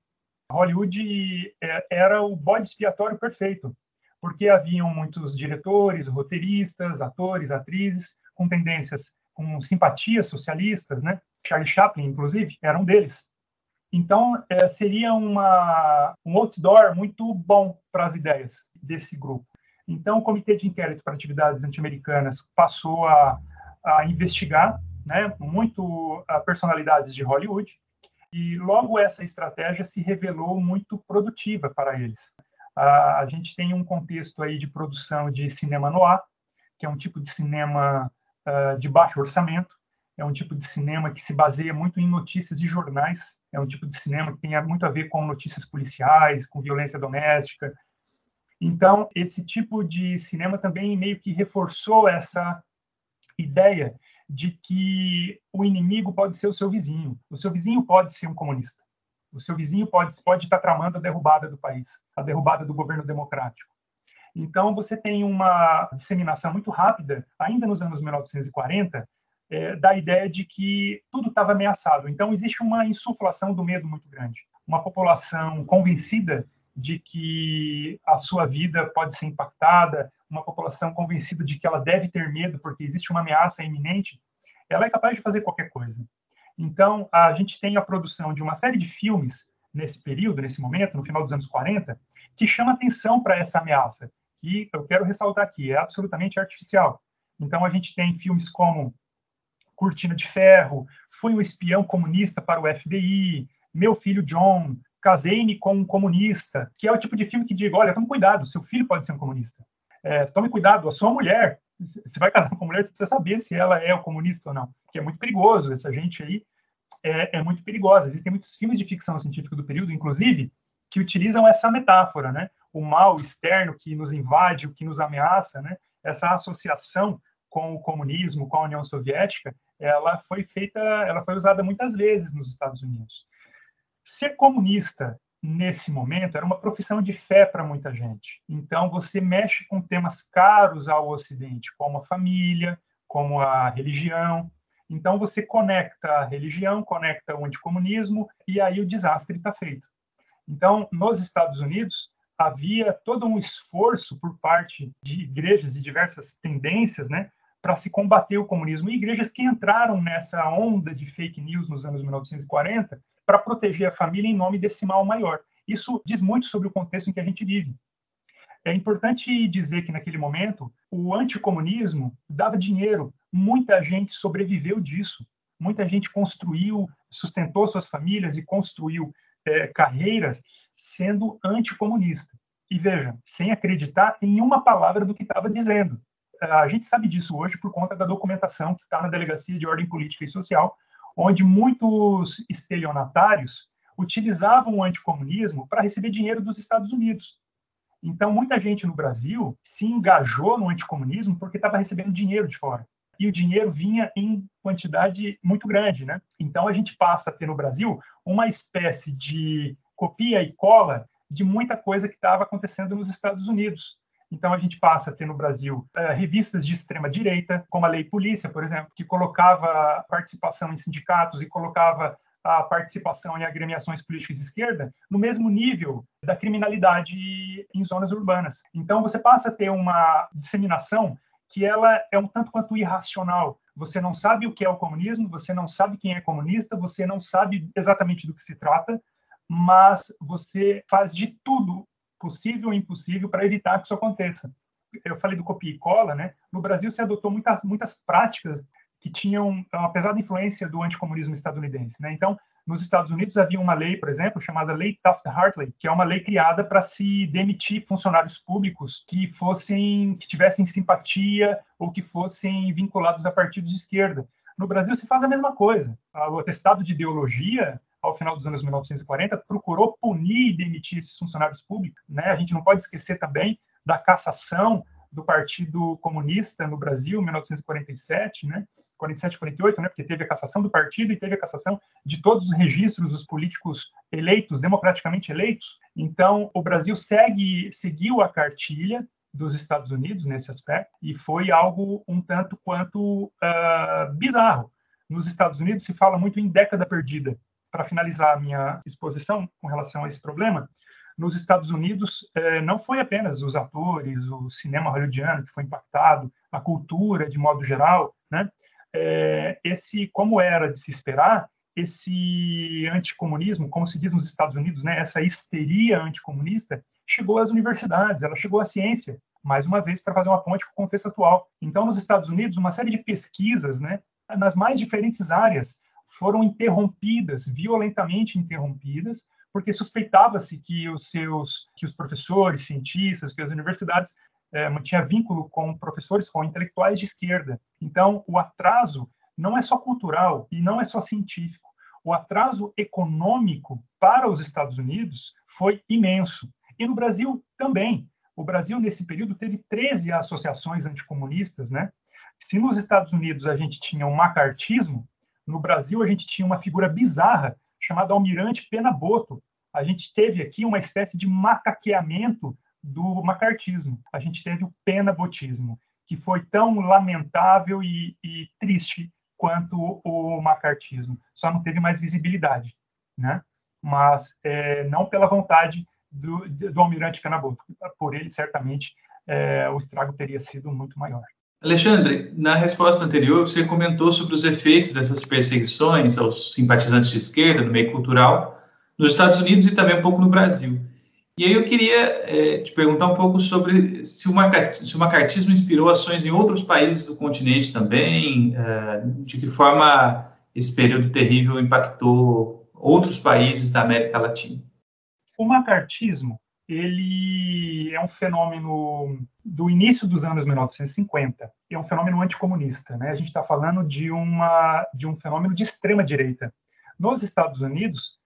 Hollywood é, era o bode expiatório perfeito, porque haviam muitos diretores, roteiristas, atores, atrizes com tendências, com simpatias socialistas, né? Charlie Chaplin, inclusive, era um deles. Então, é, seria uma, um outdoor muito bom para as ideias desse grupo. Então, o Comitê de Inquérito para Atividades Anti-Americanas passou a, a investigar né, muito personalidades de Hollywood, e logo essa estratégia se revelou muito produtiva para eles. A, a gente tem um contexto aí de produção de cinema noir, que é um tipo de cinema uh, de baixo orçamento, é um tipo de cinema que se baseia muito em notícias de jornais, é um tipo de cinema que tem muito a ver com notícias policiais, com violência doméstica, então, esse tipo de cinema também meio que reforçou essa ideia de que o inimigo pode ser o seu vizinho. O seu vizinho pode ser um comunista. O seu vizinho pode, pode estar tramando a derrubada do país, a derrubada do governo democrático. Então, você tem uma disseminação muito rápida, ainda nos anos 1940, é, da ideia de que tudo estava ameaçado. Então, existe uma insuflação do medo muito grande. Uma população convencida de que a sua vida pode ser impactada, uma população convencida de que ela deve ter medo porque existe uma ameaça iminente, ela é capaz de fazer qualquer coisa. Então, a gente tem a produção de uma série de filmes nesse período, nesse momento, no final dos anos 40, que chama atenção para essa ameaça, que eu quero ressaltar aqui, é absolutamente artificial. Então, a gente tem filmes como Cortina de Ferro, Fui um Espião Comunista para o FBI, Meu Filho John, casei-me com um comunista, que é o tipo de filme que diga, olha, tome cuidado, seu filho pode ser um comunista. É, tome cuidado, a sua mulher, você vai casar com uma mulher, você precisa saber se ela é o comunista ou não, que é muito perigoso, essa gente aí é, é muito perigosa. Existem muitos filmes de ficção científica do período, inclusive, que utilizam essa metáfora, né? O mal externo que nos invade, o que nos ameaça, né? Essa associação com o comunismo, com a União Soviética, ela foi feita, ela foi usada muitas vezes nos Estados Unidos. Ser comunista nesse momento era uma profissão de fé para muita gente. Então você mexe com temas caros ao Ocidente, como a família, como a religião. Então você conecta a religião, conecta o anticomunismo e aí o desastre está feito. Então nos Estados Unidos havia todo um esforço por parte de igrejas de diversas tendências, né, para se combater o comunismo. E igrejas que entraram nessa onda de fake news nos anos 1940 para proteger a família em nome desse mal maior. Isso diz muito sobre o contexto em que a gente vive. É importante dizer que, naquele momento, o anticomunismo dava dinheiro. Muita gente sobreviveu disso. Muita gente construiu, sustentou suas famílias e construiu é, carreiras sendo anticomunista. E veja, sem acreditar em uma palavra do que estava dizendo. A gente sabe disso hoje por conta da documentação que está na Delegacia de Ordem Política e Social, onde muitos estelionatários utilizavam o anticomunismo para receber dinheiro dos Estados Unidos. Então, muita gente no Brasil se engajou no anticomunismo porque estava recebendo dinheiro de fora. E o dinheiro vinha em quantidade muito grande, né? Então, a gente passa a ter no Brasil uma espécie de copia e cola de muita coisa que estava acontecendo nos Estados Unidos. Então a gente passa a ter no Brasil uh, revistas de extrema direita, como a Lei Polícia, por exemplo, que colocava participação em sindicatos e colocava a participação em agremiações políticas de esquerda no mesmo nível da criminalidade em zonas urbanas. Então você passa a ter uma disseminação que ela é um tanto quanto irracional. Você não sabe o que é o comunismo, você não sabe quem é comunista, você não sabe exatamente do que se trata, mas você faz de tudo possível e impossível para evitar que isso aconteça. Eu falei do copia e cola, né? No Brasil se adotou muitas muitas práticas que tinham uma pesada influência do anticomunismo estadunidense. Né? Então, nos Estados Unidos havia uma lei, por exemplo, chamada Lei Taft-Hartley, que é uma lei criada para se demitir funcionários públicos que fossem, que tivessem simpatia ou que fossem vinculados a partidos de esquerda. No Brasil se faz a mesma coisa. O atestado de ideologia ao final dos anos 1940 procurou punir e demitir esses funcionários públicos. Né? A gente não pode esquecer também da cassação do Partido Comunista no Brasil, 1947, né? 47, 48, né? Porque teve a cassação do partido e teve a cassação de todos os registros dos políticos eleitos, democraticamente eleitos. Então, o Brasil segue, seguiu a cartilha dos Estados Unidos nesse aspecto e foi algo um tanto quanto uh, bizarro. Nos Estados Unidos se fala muito em década perdida. Para finalizar a minha exposição com relação a esse problema, nos Estados Unidos eh, não foi apenas os atores, o cinema hollywoodiano que foi impactado, a cultura de modo geral, né? É, esse, como era de se esperar, esse anticomunismo, como se diz nos Estados Unidos, né, essa histeria anticomunista, chegou às universidades, ela chegou à ciência, mais uma vez para fazer uma ponte com o contexto atual. Então, nos Estados Unidos, uma série de pesquisas, né, nas mais diferentes áreas, foram interrompidas, violentamente interrompidas, porque suspeitava-se que os seus, que os professores, cientistas, que as universidades é, mantinha vínculo com professores, com intelectuais de esquerda. Então, o atraso não é só cultural e não é só científico. O atraso econômico para os Estados Unidos foi imenso. E no Brasil também. O Brasil, nesse período, teve 13 associações anticomunistas. Né? Se nos Estados Unidos a gente tinha um macartismo, no Brasil a gente tinha uma figura bizarra chamada Almirante Penaboto. A gente teve aqui uma espécie de macaqueamento do macartismo. A gente teve o penabotismo, que foi tão lamentável e, e triste quanto o macartismo. Só não teve mais visibilidade, né? Mas é, não pela vontade do, do almirante Penaboto. Por ele, certamente, é, o estrago teria sido muito maior. Alexandre, na resposta anterior, você comentou sobre os efeitos dessas perseguições aos simpatizantes de esquerda no meio cultural nos Estados Unidos e também um pouco no Brasil. E aí eu queria é, te perguntar um pouco sobre se o, macartismo inspirou ações em outros países do continente também, é, de que forma esse período terrível impactou outros países da América Latina. O macartismo ele é um fenômeno do início dos anos 1950. É um fenômeno anticomunista, né? A gente está falando de uma de um fenômeno de extrema direita. Nos Estados Unidos,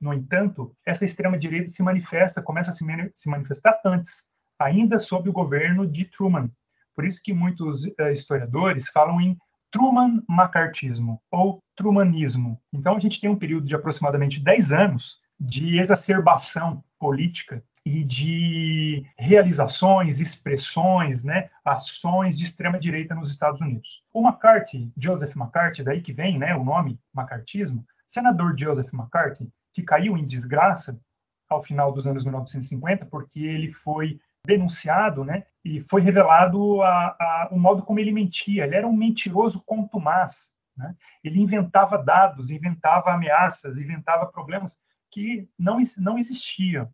no entanto, essa extrema-direita se manifesta, começa a se, se manifestar antes, ainda sob o governo de Truman. Por isso que muitos uh, historiadores falam em Truman-macartismo ou Trumanismo. Então, a gente tem um período de aproximadamente 10 anos de exacerbação política e de realizações, expressões, né, ações de extrema direita nos Estados Unidos. O McCarthy, Joseph McCarthy, daí que vem, né, o nome macartismo, senador Joseph McCarthy, que caiu em desgraça ao final dos anos 1950, porque ele foi denunciado, né, e foi revelado a, a, o modo como ele mentia. Ele era um mentiroso contumaz. Né? Ele inventava dados, inventava ameaças, inventava problemas que não, não existiam.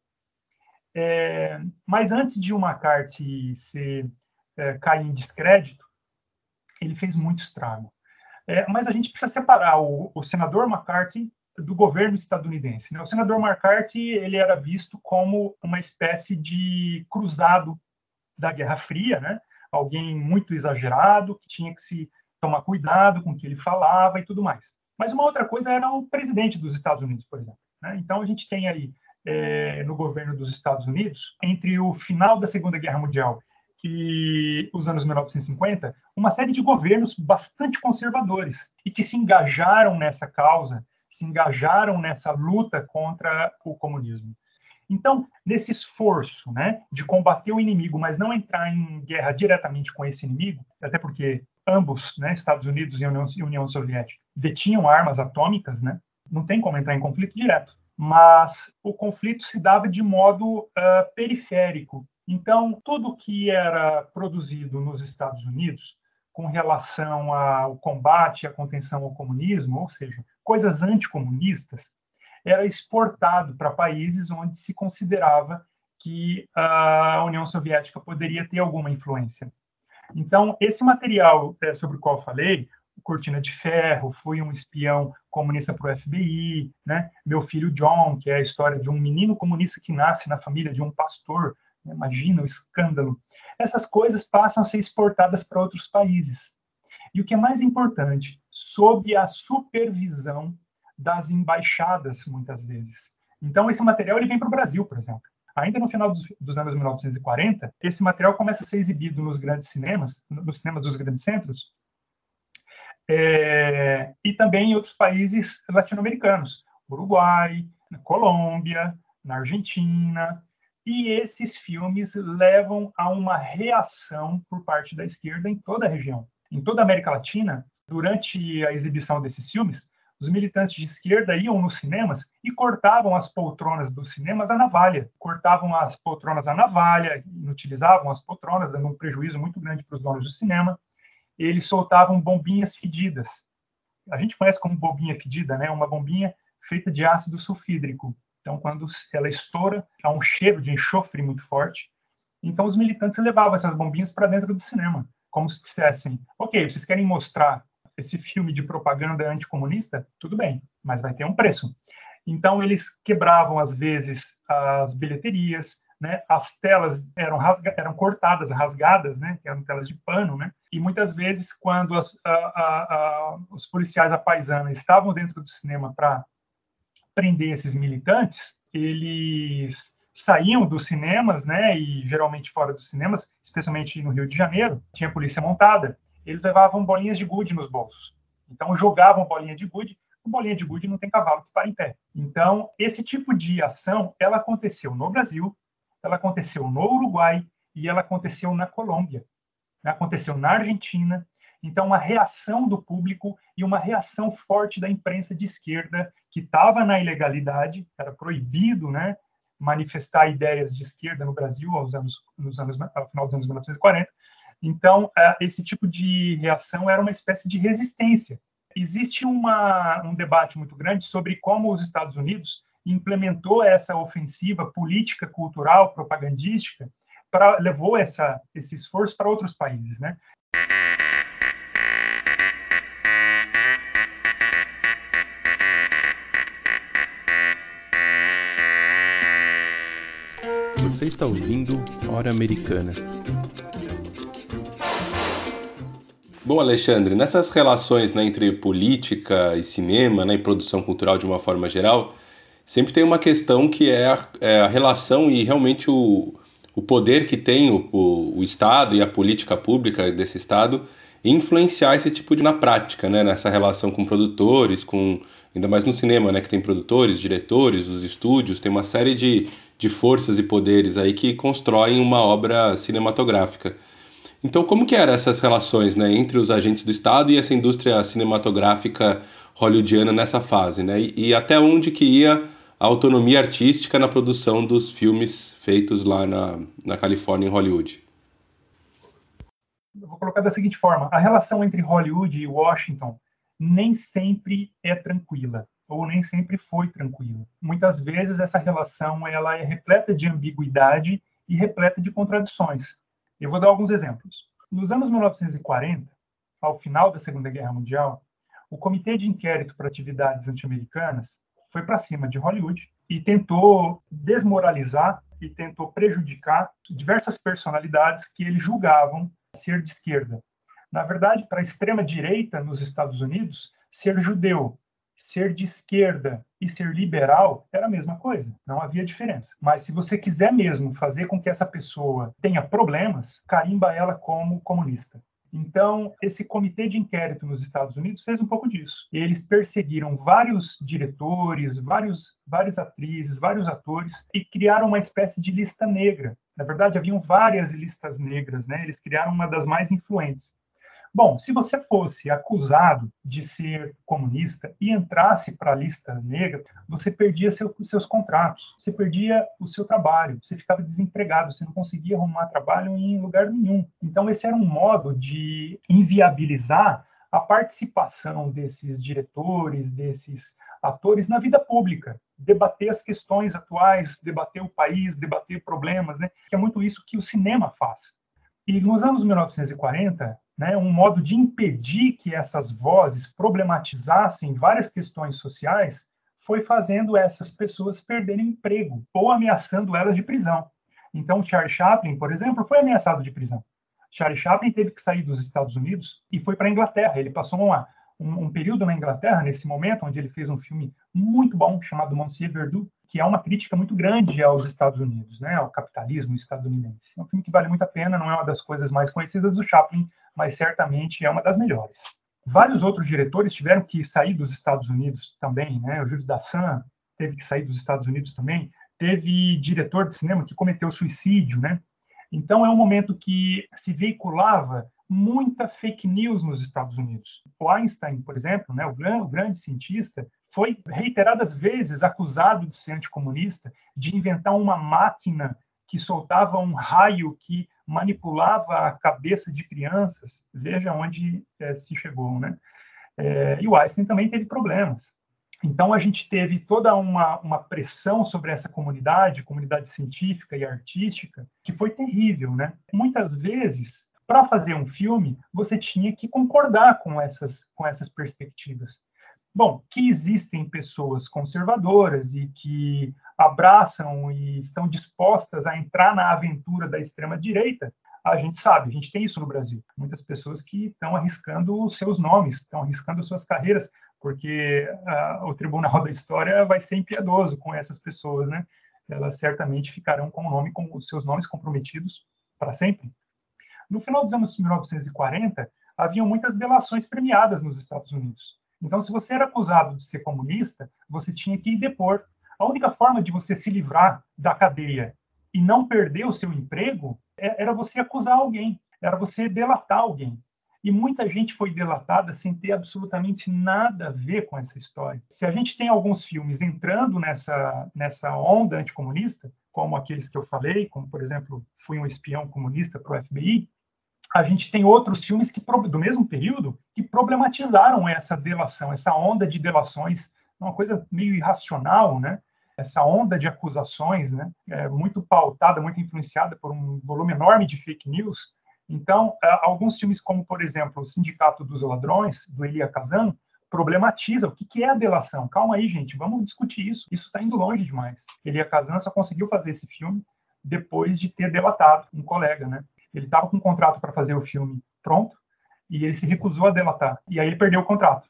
É, mas antes de o McCarthy se, é, cair em descrédito, ele fez muito estrago. É, mas a gente precisa separar o, o senador McCarthy do governo estadunidense. Né? O senador McCarthy ele era visto como uma espécie de cruzado da Guerra Fria, né? alguém muito exagerado, que tinha que se tomar cuidado com o que ele falava e tudo mais. Mas uma outra coisa era o presidente dos Estados Unidos, por exemplo. Né? Então a gente tem aí é, no governo dos Estados Unidos, entre o final da Segunda Guerra Mundial e os anos 1950, uma série de governos bastante conservadores e que se engajaram nessa causa se engajaram nessa luta contra o comunismo. Então, nesse esforço né, de combater o inimigo, mas não entrar em guerra diretamente com esse inimigo, até porque ambos, né, Estados Unidos e União, União Soviética, detinham armas atômicas, né, não tem como entrar em conflito direto. Mas o conflito se dava de modo uh, periférico. Então, tudo que era produzido nos Estados Unidos com relação ao combate à contenção ao comunismo, ou seja, coisas anticomunistas, era exportado para países onde se considerava que a União Soviética poderia ter alguma influência. Então, esse material é, sobre o qual falei, Cortina de Ferro, Fui um espião comunista para o FBI, né? Meu filho John, que é a história de um menino comunista que nasce na família de um pastor, né? imagina o escândalo. Essas coisas passam a ser exportadas para outros países. E o que é mais importante, sob a supervisão das embaixadas, muitas vezes. Então, esse material ele vem para o Brasil, por exemplo. Ainda no final dos, dos, anos 1940, esse material começa a ser exibido nos grandes cinemas, nos cinemas dos grandes centros, é, e também em outros países latino-americanos, Uruguai, na Colômbia, na Argentina, e esses filmes levam a uma reação por parte da esquerda em toda a região. Em toda a América Latina, durante a exibição desses filmes, os militantes de esquerda iam nos cinemas e cortavam as poltronas dos cinemas a navalha. Cortavam as poltronas a navalha, inutilizavam as poltronas, dando um prejuízo muito grande para os donos do cinema. Eles soltavam bombinhas fedidas. A gente conhece como bombinha fedida, né? Uma bombinha feita de ácido sulfídrico. Então, quando ela estoura, há um cheiro de enxofre muito forte. Então, os militantes levavam essas bombinhas para dentro do cinema, como se dissessem: ok, vocês querem mostrar esse filme de propaganda anticomunista, tudo bem, mas vai ter um preço. Então eles quebravam às vezes as bilheterias, né? As telas eram, rasga eram cortadas, rasgadas, né? Eram telas de pano, né? E muitas vezes quando as, a, a, a, os policiais apaisanos estavam dentro do cinema para prender esses militantes, eles saíam dos cinemas, né? E geralmente fora dos cinemas, especialmente no Rio de Janeiro, tinha polícia montada eles levavam bolinhas de gude nos bolsos. Então jogavam bolinha de gude, bolinha de gude não tem cavalo que para em pé. Então, esse tipo de ação, ela aconteceu no Brasil, ela aconteceu no Uruguai e ela aconteceu na Colômbia. Aconteceu na Argentina. Então, uma reação do público e uma reação forte da imprensa de esquerda que estava na ilegalidade, era proibido, né, manifestar ideias de esquerda no Brasil aos anos, nos anos, ao final dos anos 1940, então, é, esse tipo de reação era uma espécie de resistência. Existe uma, um debate muito grande sobre como os Estados Unidos implementou essa ofensiva política, cultural, propagandística, para levou essa, esse esforço para outros países, né? Você está ouvindo Hora Americana. Bom, Alexandre, nessas relações né, entre política e cinema né, e produção cultural de uma forma geral, sempre tem uma questão que é a, é a relação e realmente o, o poder que tem o, o, o, Estado e a política pública desse Estado influenciar esse tipo de na prática, né, nessa relação com produtores, com ainda mais no cinema, né, que tem produtores, diretores, os estúdios, tem uma série de, de forças e poderes aí que constroem uma obra cinematográfica. Então, como que eram essas relações né, entre os agentes do Estado e essa indústria cinematográfica hollywoodiana nessa fase? Né? E, e até onde que ia a autonomia artística na produção dos filmes feitos lá na, na Califórnia, em Hollywood? Eu vou colocar da seguinte forma: a relação entre Hollywood e Washington nem sempre é tranquila ou nem sempre foi tranquila. Muitas vezes essa relação ela é repleta de ambiguidade e repleta de contradições. Eu vou dar alguns exemplos. Nos anos 1940, ao final da Segunda Guerra Mundial, o Comitê de Inquérito para Atividades Anti-Americanas foi para cima de Hollywood e tentou desmoralizar e tentou prejudicar diversas personalidades que eles julgavam ser de esquerda. Na verdade, para a extrema direita nos Estados Unidos, ser judeu ser de esquerda e ser liberal era a mesma coisa, não havia diferença. Mas se você quiser mesmo fazer com que essa pessoa tenha problemas, carimba ela como comunista. Então, esse comitê de inquérito nos Estados Unidos fez um pouco disso. Eles perseguiram vários diretores, vários, várias atrizes, vários atores e criaram uma espécie de lista negra. Na verdade, haviam várias listas negras, né? Eles criaram uma das mais influentes. Bom, se você fosse acusado de ser comunista e entrasse para a lista negra, você perdia seu, seus contratos, você perdia o seu trabalho, você ficava desempregado, você não conseguia arrumar trabalho em lugar nenhum. Então, esse era um modo de inviabilizar a participação desses diretores, desses atores na vida pública, debater as questões atuais, debater o país, debater problemas, né? Que é muito isso que o cinema faz. E nos anos 1940, né, um modo de impedir que essas vozes problematizassem várias questões sociais foi fazendo essas pessoas perderem emprego ou ameaçando elas de prisão. Então, Charlie Chaplin, por exemplo, foi ameaçado de prisão. Charlie Chaplin teve que sair dos Estados Unidos e foi para a Inglaterra. Ele passou uma, um, um, período na Inglaterra, nesse momento, onde ele fez um filme muito bom chamado Monsieur Verdoux, que é uma crítica muito grande aos Estados Unidos, né, ao capitalismo estadunidense. É um filme que vale muito a pena, não é uma das coisas mais conhecidas do Chaplin, mas certamente é uma das melhores. Vários outros diretores tiveram que sair dos Estados Unidos também, né? O Jules Dassin teve que sair dos Estados Unidos também. Teve diretor de cinema que cometeu suicídio, né? Então é um momento que se veiculava muita fake news nos Estados Unidos. O Einstein, por exemplo, né, o, grande, o grande cientista, foi reiteradas vezes acusado de ser anticomunista, de inventar uma máquina que soltava um raio que manipulava a cabeça de crianças. Veja onde é, se chegou, né? É, e o Einstein também teve problemas. Então a gente teve toda uma, uma pressão sobre essa comunidade, comunidade científica e artística, que foi terrível, né? Muitas vezes, para fazer um filme, você tinha que concordar com essas com essas perspectivas. Bom, que existem pessoas conservadoras e que abraçam e estão dispostas a entrar na aventura da extrema-direita, a gente sabe, a gente tem isso no Brasil. Muitas pessoas que estão arriscando os seus nomes, estão arriscando suas carreiras, porque uh, o Tribunal da História vai ser impiedoso com essas pessoas, né? Elas certamente ficarão com o nome, com os seus nomes comprometidos para sempre. No final dos anos 1940, haviam muitas delações premiadas nos Estados Unidos. Então, se você era acusado de ser comunista, você tinha que ir depor a única forma de você se livrar da cadeia e não perder o seu emprego é, era você acusar alguém, era você delatar alguém. E muita gente foi delatada sem ter absolutamente nada a ver com essa história. Se a gente tem alguns filmes entrando nessa, nessa onda anticomunista, como aqueles que eu falei, como, por exemplo, Fui um Espião Comunista para o FBI, a gente tem outros filmes que do mesmo período que problematizaram essa delação, essa onda de delações, uma coisa meio irracional, né? essa onda de acusações, né, é muito pautada, muito influenciada por um volume enorme de fake news. Então, alguns filmes, como, por exemplo, O Sindicato dos Ladrões, do Elia Kazan, problematiza o que, é a delação. Calma aí, gente, vamos discutir isso. Isso está indo longe demais. Elia Kazan só conseguiu fazer esse filme depois de ter delatado um colega, né? Ele estava com um contrato para fazer o filme pronto e ele se recusou a delatar. E aí ele perdeu o contrato.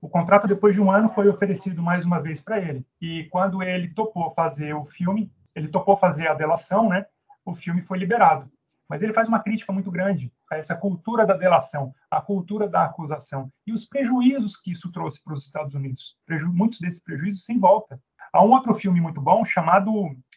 O contrato, depois de um ano, foi oferecido mais uma vez para ele. E quando ele topou fazer o filme, ele topou fazer a delação, né? O filme foi liberado. Mas ele faz uma crítica muito grande a essa cultura da delação, a cultura da acusação e os prejuízos que isso trouxe para os Estados Unidos. Preju muitos desses prejuízos sem volta. Há um outro filme muito bom chamado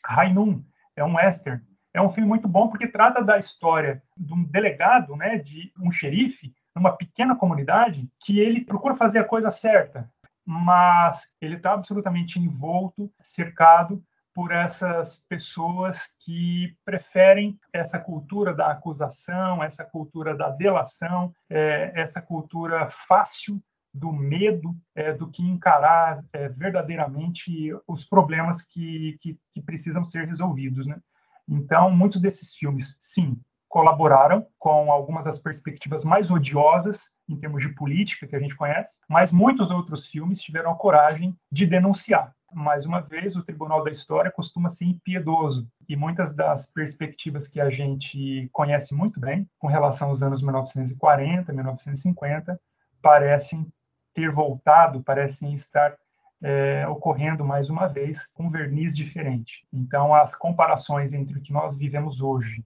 Rainun, é um western. É um filme muito bom porque trata da história de um delegado, né, de um xerife numa pequena comunidade que ele procura fazer a coisa certa, mas ele está absolutamente envolto, cercado por essas pessoas que preferem essa cultura da acusação, essa cultura da delação, é, essa cultura fácil do medo é, do que encarar é, verdadeiramente os problemas que, que, que precisam ser resolvidos. Né? Então, muitos desses filmes, sim, colaboraram com algumas das perspectivas mais odiosas em termos de política que a gente conhece, mas muitos outros filmes tiveram a coragem de denunciar. Mais uma vez, o Tribunal da História costuma ser impiedoso e muitas das perspectivas que a gente conhece muito bem, com relação aos anos 1940, 1950, parecem ter voltado, parecem estar é, ocorrendo mais uma vez com um verniz diferente. Então, as comparações entre o que nós vivemos hoje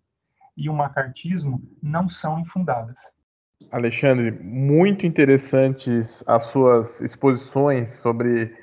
e o macartismo não são infundadas. Alexandre, muito interessantes as suas exposições sobre,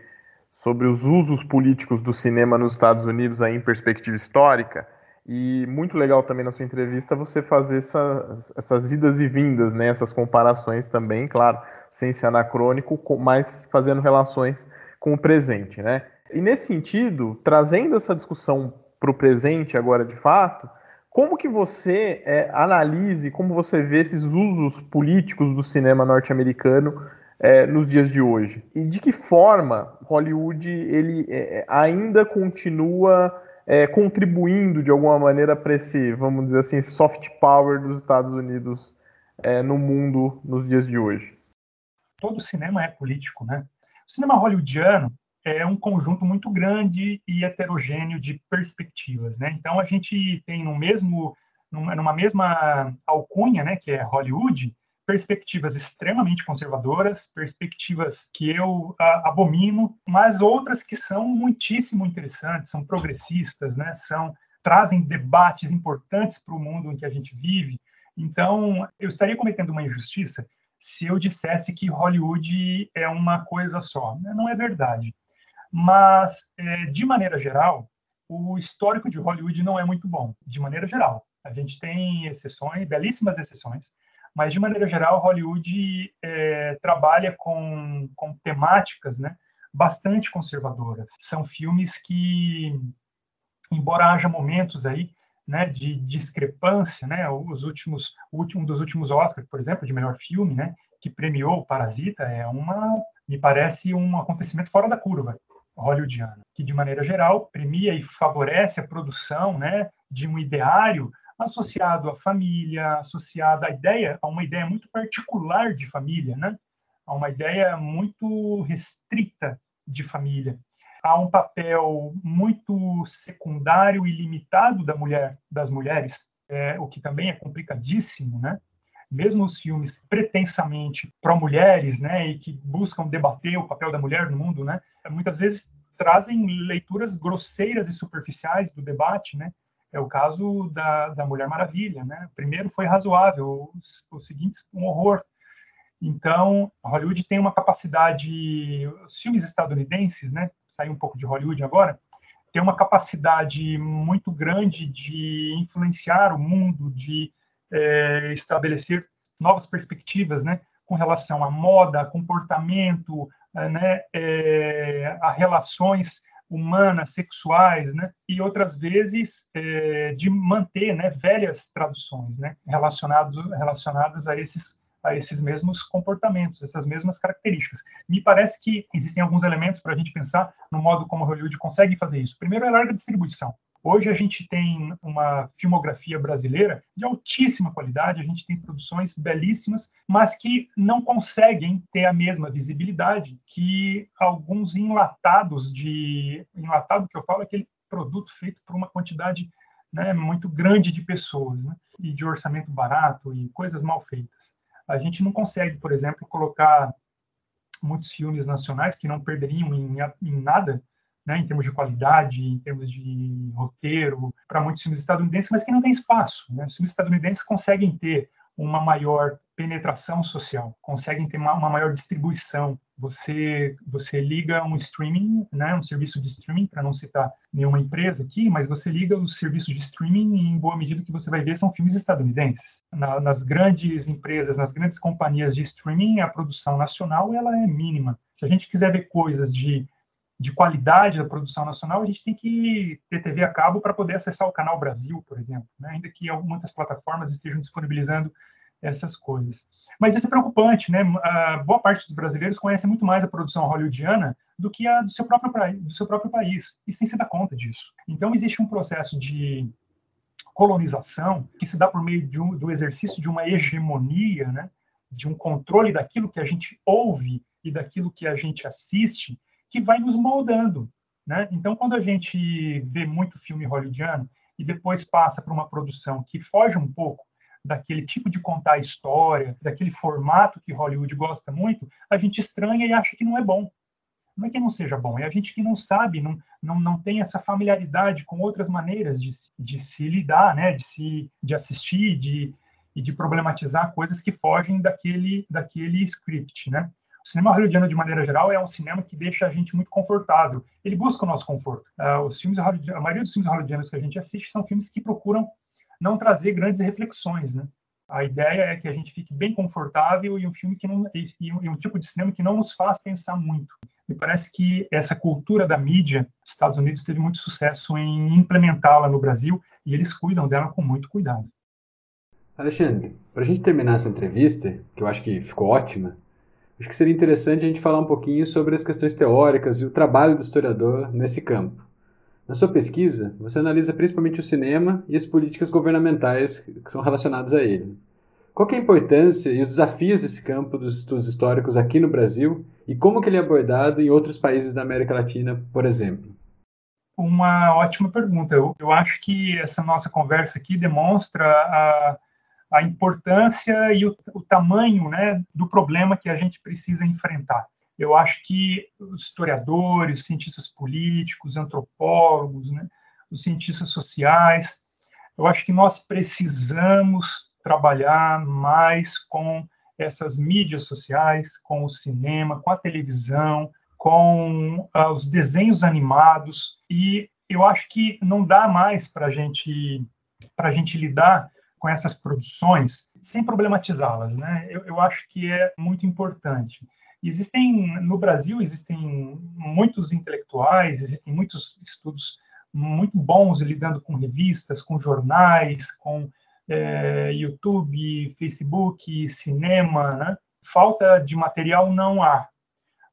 sobre os usos políticos do cinema nos Estados Unidos aí em perspectiva histórica. E muito legal também na sua entrevista você fazer essas, essas idas e vindas, né, essas comparações também, claro, sem ser anacrônico, mas fazendo relações com o presente. Né? E nesse sentido, trazendo essa discussão para o presente agora de fato, como que você é, analise, como você vê esses usos políticos do cinema norte-americano é, nos dias de hoje? E de que forma Hollywood ele é, ainda continua é, contribuindo de alguma maneira para esse, vamos dizer assim, soft power dos Estados Unidos é, no mundo nos dias de hoje? Todo cinema é político, né? O cinema hollywoodiano é um conjunto muito grande e heterogêneo de perspectivas, né? Então a gente tem no mesmo numa mesma alcunha, né, que é Hollywood, perspectivas extremamente conservadoras, perspectivas que eu a, abomino, mas outras que são muitíssimo interessantes, são progressistas, né? São trazem debates importantes para o mundo em que a gente vive. Então, eu estaria cometendo uma injustiça se eu dissesse que Hollywood é uma coisa só. Não é verdade. Mas, é, de maneira geral, o histórico de Hollywood não é muito bom, de maneira geral. A gente tem exceções, belíssimas exceções, mas de maneira geral, Hollywood é, trabalha com, com temáticas né, bastante conservadoras. São filmes que, embora haja momentos aí né, de discrepância, né, os últimos, um dos últimos Oscars, por exemplo, de melhor filme, né, que premiou Parasita, é uma, me parece um acontecimento fora da curva hollywoodiana, que de maneira geral premia e favorece a produção, né, de um ideário associado à família, associado à ideia, a uma ideia muito particular de família, né? A uma ideia muito restrita de família. Há um papel muito secundário e limitado da mulher, das mulheres, é, o que também é complicadíssimo, né? Mesmo os filmes pretensamente pró-mulheres, né, e que buscam debater o papel da mulher no mundo, né, muitas vezes trazem leituras grosseiras e superficiais do debate, né, é o caso da, da Mulher Maravilha, né? Primeiro foi razoável, os, os seguintes um horror. Então, Hollywood tem uma capacidade, os filmes estadunidenses, né? Sair um pouco de Hollywood agora, tem uma capacidade muito grande de influenciar o mundo, de é, estabelecer novas perspectivas, né? Com relação à moda, comportamento, né? É, a relações humanas, sexuais, né? E outras vezes é, de manter, né, velhas traduções, né, relacionados relacionadas a esses a esses mesmos comportamentos, essas mesmas características. Me parece que existem alguns elementos para a gente pensar no modo como Hollywood consegue fazer isso. Primeiro é a larga distribuição. Hoje a gente tem uma filmografia brasileira de altíssima qualidade, a gente tem produções belíssimas, mas que não conseguem ter a mesma visibilidade que alguns enlatados de enlatado que eu falo é aquele produto feito por uma quantidade né, muito grande de pessoas né, e de orçamento barato e coisas mal feitas. A gente não consegue, por exemplo, colocar muitos filmes nacionais que não perderiam em, em nada né, em termos de qualidade, em termos de roteiro, para muitos filmes estadunidenses, mas que não tem espaço. Né? Os filmes estadunidenses conseguem ter uma maior penetração social, conseguem ter uma, uma, maior distribuição. Você você liga um streaming, né, um serviço de streaming, para não citar nenhuma empresa aqui, mas você liga os serviços de streaming e em boa medida que você vai ver são filmes estadunidenses. Na, nas grandes empresas, nas grandes companhias de streaming, a produção nacional ela é mínima. Se a gente quiser ver coisas de de qualidade da produção nacional, a gente tem que ter TV a cabo para poder acessar o Canal Brasil, por exemplo, né? ainda que muitas plataformas estejam disponibilizando essas coisas. Mas isso é preocupante, né? A boa parte dos brasileiros conhece muito mais a produção hollywoodiana do que a do seu próprio, do seu próprio país, e sem se dar conta disso. Então, existe um processo de colonização que se dá por meio um, do exercício de uma hegemonia, né? de um controle daquilo que a gente ouve e daquilo que a gente assiste, que vai nos moldando. Né? Então, quando a gente vê muito filme hollywoodiano e depois passa para uma produção que foge um pouco daquele tipo de contar história, daquele formato que Hollywood gosta muito, a gente estranha e acha que não é bom. Não é que não seja bom, é a gente que não sabe, não, não, não tem essa familiaridade com outras maneiras de, de se lidar, né? de, se, de assistir, de, e de problematizar coisas que fogem daquele, daquele script, né? O cinema hollywoodiano, de maneira geral, é um cinema que deixa a gente muito confortável. Ele busca o nosso conforto. Uh, os filmes a maioria dos filmes hollywoodianos que a gente assiste são filmes que procuram não trazer grandes reflexões, né? A ideia é que a gente fique bem confortável e um filme que não e, um tipo de cinema que não nos faz pensar muito. Me parece que essa cultura da mídia, os Estados Unidos teve muito sucesso em implementá-la no Brasil e eles cuidam dela com muito cuidado. Alexandre, para a gente terminar essa entrevista, que eu acho que ficou ótima, acho que seria interessante a gente falar um pouquinho sobre as questões teóricas e o trabalho do historiador nesse campo. Na sua pesquisa, você analisa principalmente o cinema e as políticas governamentais que são relacionadas a ele. Qual é a importância e os desafios desse campo dos estudos históricos aqui no Brasil e como que ele é abordado em outros países da América Latina, por exemplo? Uma ótima pergunta. Eu, eu acho que essa nossa conversa aqui demonstra a, a importância e o, o tamanho né, do problema que a gente precisa enfrentar. Eu acho que os historiadores, os cientistas políticos, antropólogos, né, os cientistas sociais, eu acho que nós precisamos trabalhar mais com essas mídias sociais, com o cinema, com a televisão, com uh, os desenhos animados e eu acho que não dá mais para gente para a gente lidar com essas produções sem problematizá-las, né? Eu, eu acho que é muito importante. Existem, no Brasil, existem muitos intelectuais, existem muitos estudos muito bons lidando com revistas, com jornais, com é, YouTube, Facebook, cinema, né? Falta de material não há,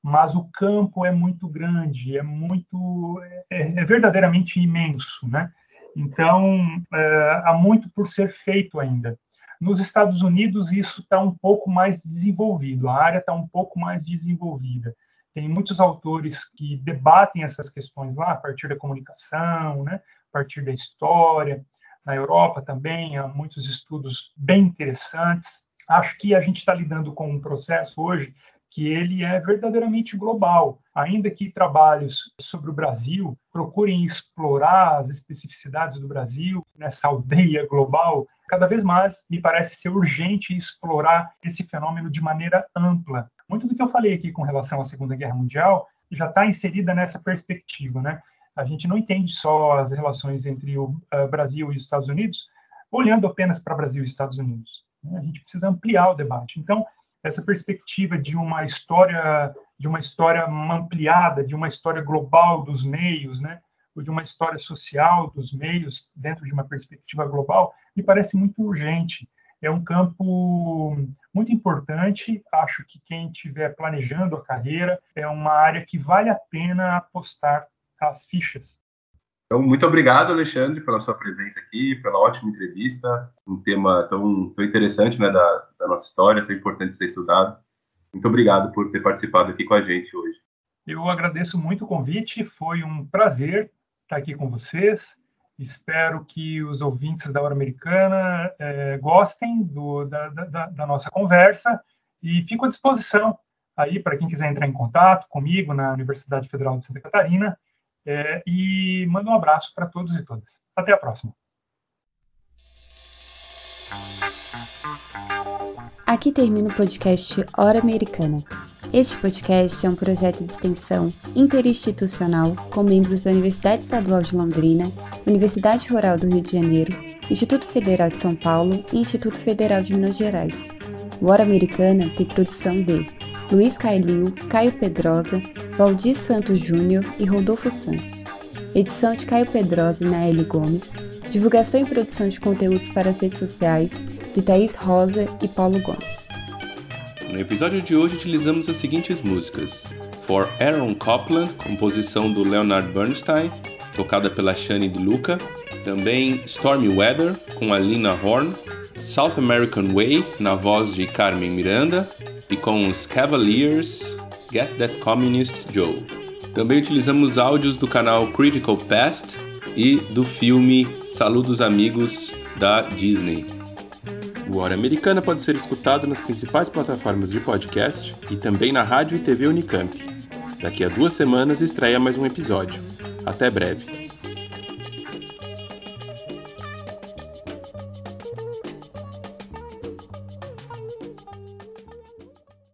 mas o campo é muito grande, é muito, é, é verdadeiramente imenso, né? Então, é, há muito por ser feito ainda. Nos Estados Unidos, isso está um pouco mais desenvolvido, a área está um pouco mais desenvolvida. Tem muitos autores que debatem essas questões lá, a partir da comunicação, né, a partir da história. Na Europa também há muitos estudos bem interessantes. Acho que a gente está lidando com um processo hoje que ele é verdadeiramente global. Ainda que trabalhos sobre o Brasil procurem explorar as especificidades do Brasil nessa aldeia global, cada vez mais me parece ser urgente explorar esse fenômeno de maneira ampla. Muito do que eu falei aqui com relação à Segunda Guerra Mundial já está inserida nessa perspectiva, né? A gente não entende só as relações entre o uh, Brasil e os Estados Unidos olhando apenas para Brasil e Estados Unidos. Né? A gente precisa ampliar o debate. Então, essa perspectiva de uma história de uma história ampliada, de uma história global dos meios, né? Ou de uma história social dos meios dentro de uma perspectiva global, me parece muito urgente. É um campo muito importante. Acho que quem estiver planejando a carreira é uma área que vale a pena apostar as fichas. Então, muito obrigado, Alexandre, pela sua presença aqui, pela ótima entrevista, um tema tão, tão interessante né, da, da nossa história, tão importante ser estudado. Muito obrigado por ter participado aqui com a gente hoje. Eu agradeço muito o convite, foi um prazer estar aqui com vocês. Espero que os ouvintes da Hora Americana é, gostem do, da, da, da, nossa conversa e fico à disposição aí para quem quiser entrar em contato comigo na Universidade Federal de Santa Catarina é, e mando um abraço para todos e todas. Até a próxima. Aqui termina o podcast Hora Americana. Este podcast é um projeto de extensão interinstitucional com membros da Universidade Estadual de Londrina, Universidade Rural do Rio de Janeiro, Instituto Federal de São Paulo e Instituto Federal de Minas Gerais. O Hora Americana tem produção de Luiz Cailil, Caio Pedrosa, Valdir Santos Júnior e Rodolfo Santos. Edição de Caio Pedrosa e Naeli Gomes. Divulgação e produção de conteúdos para as redes sociais de Thaís Rosa e Paulo Gomes. No episódio de hoje utilizamos as seguintes músicas: For Aaron Copland, composição do Leonard Bernstein, tocada pela Shani de Luca, também Stormy Weather com a Lina Horn, South American Way na voz de Carmen Miranda e com os Cavaliers Get That Communist Joe. Também utilizamos áudios do canal Critical Past e do filme Saludos Amigos da Disney. O Hora Americana pode ser escutado nas principais plataformas de podcast e também na rádio e TV Unicamp. Daqui a duas semanas estreia mais um episódio. Até breve.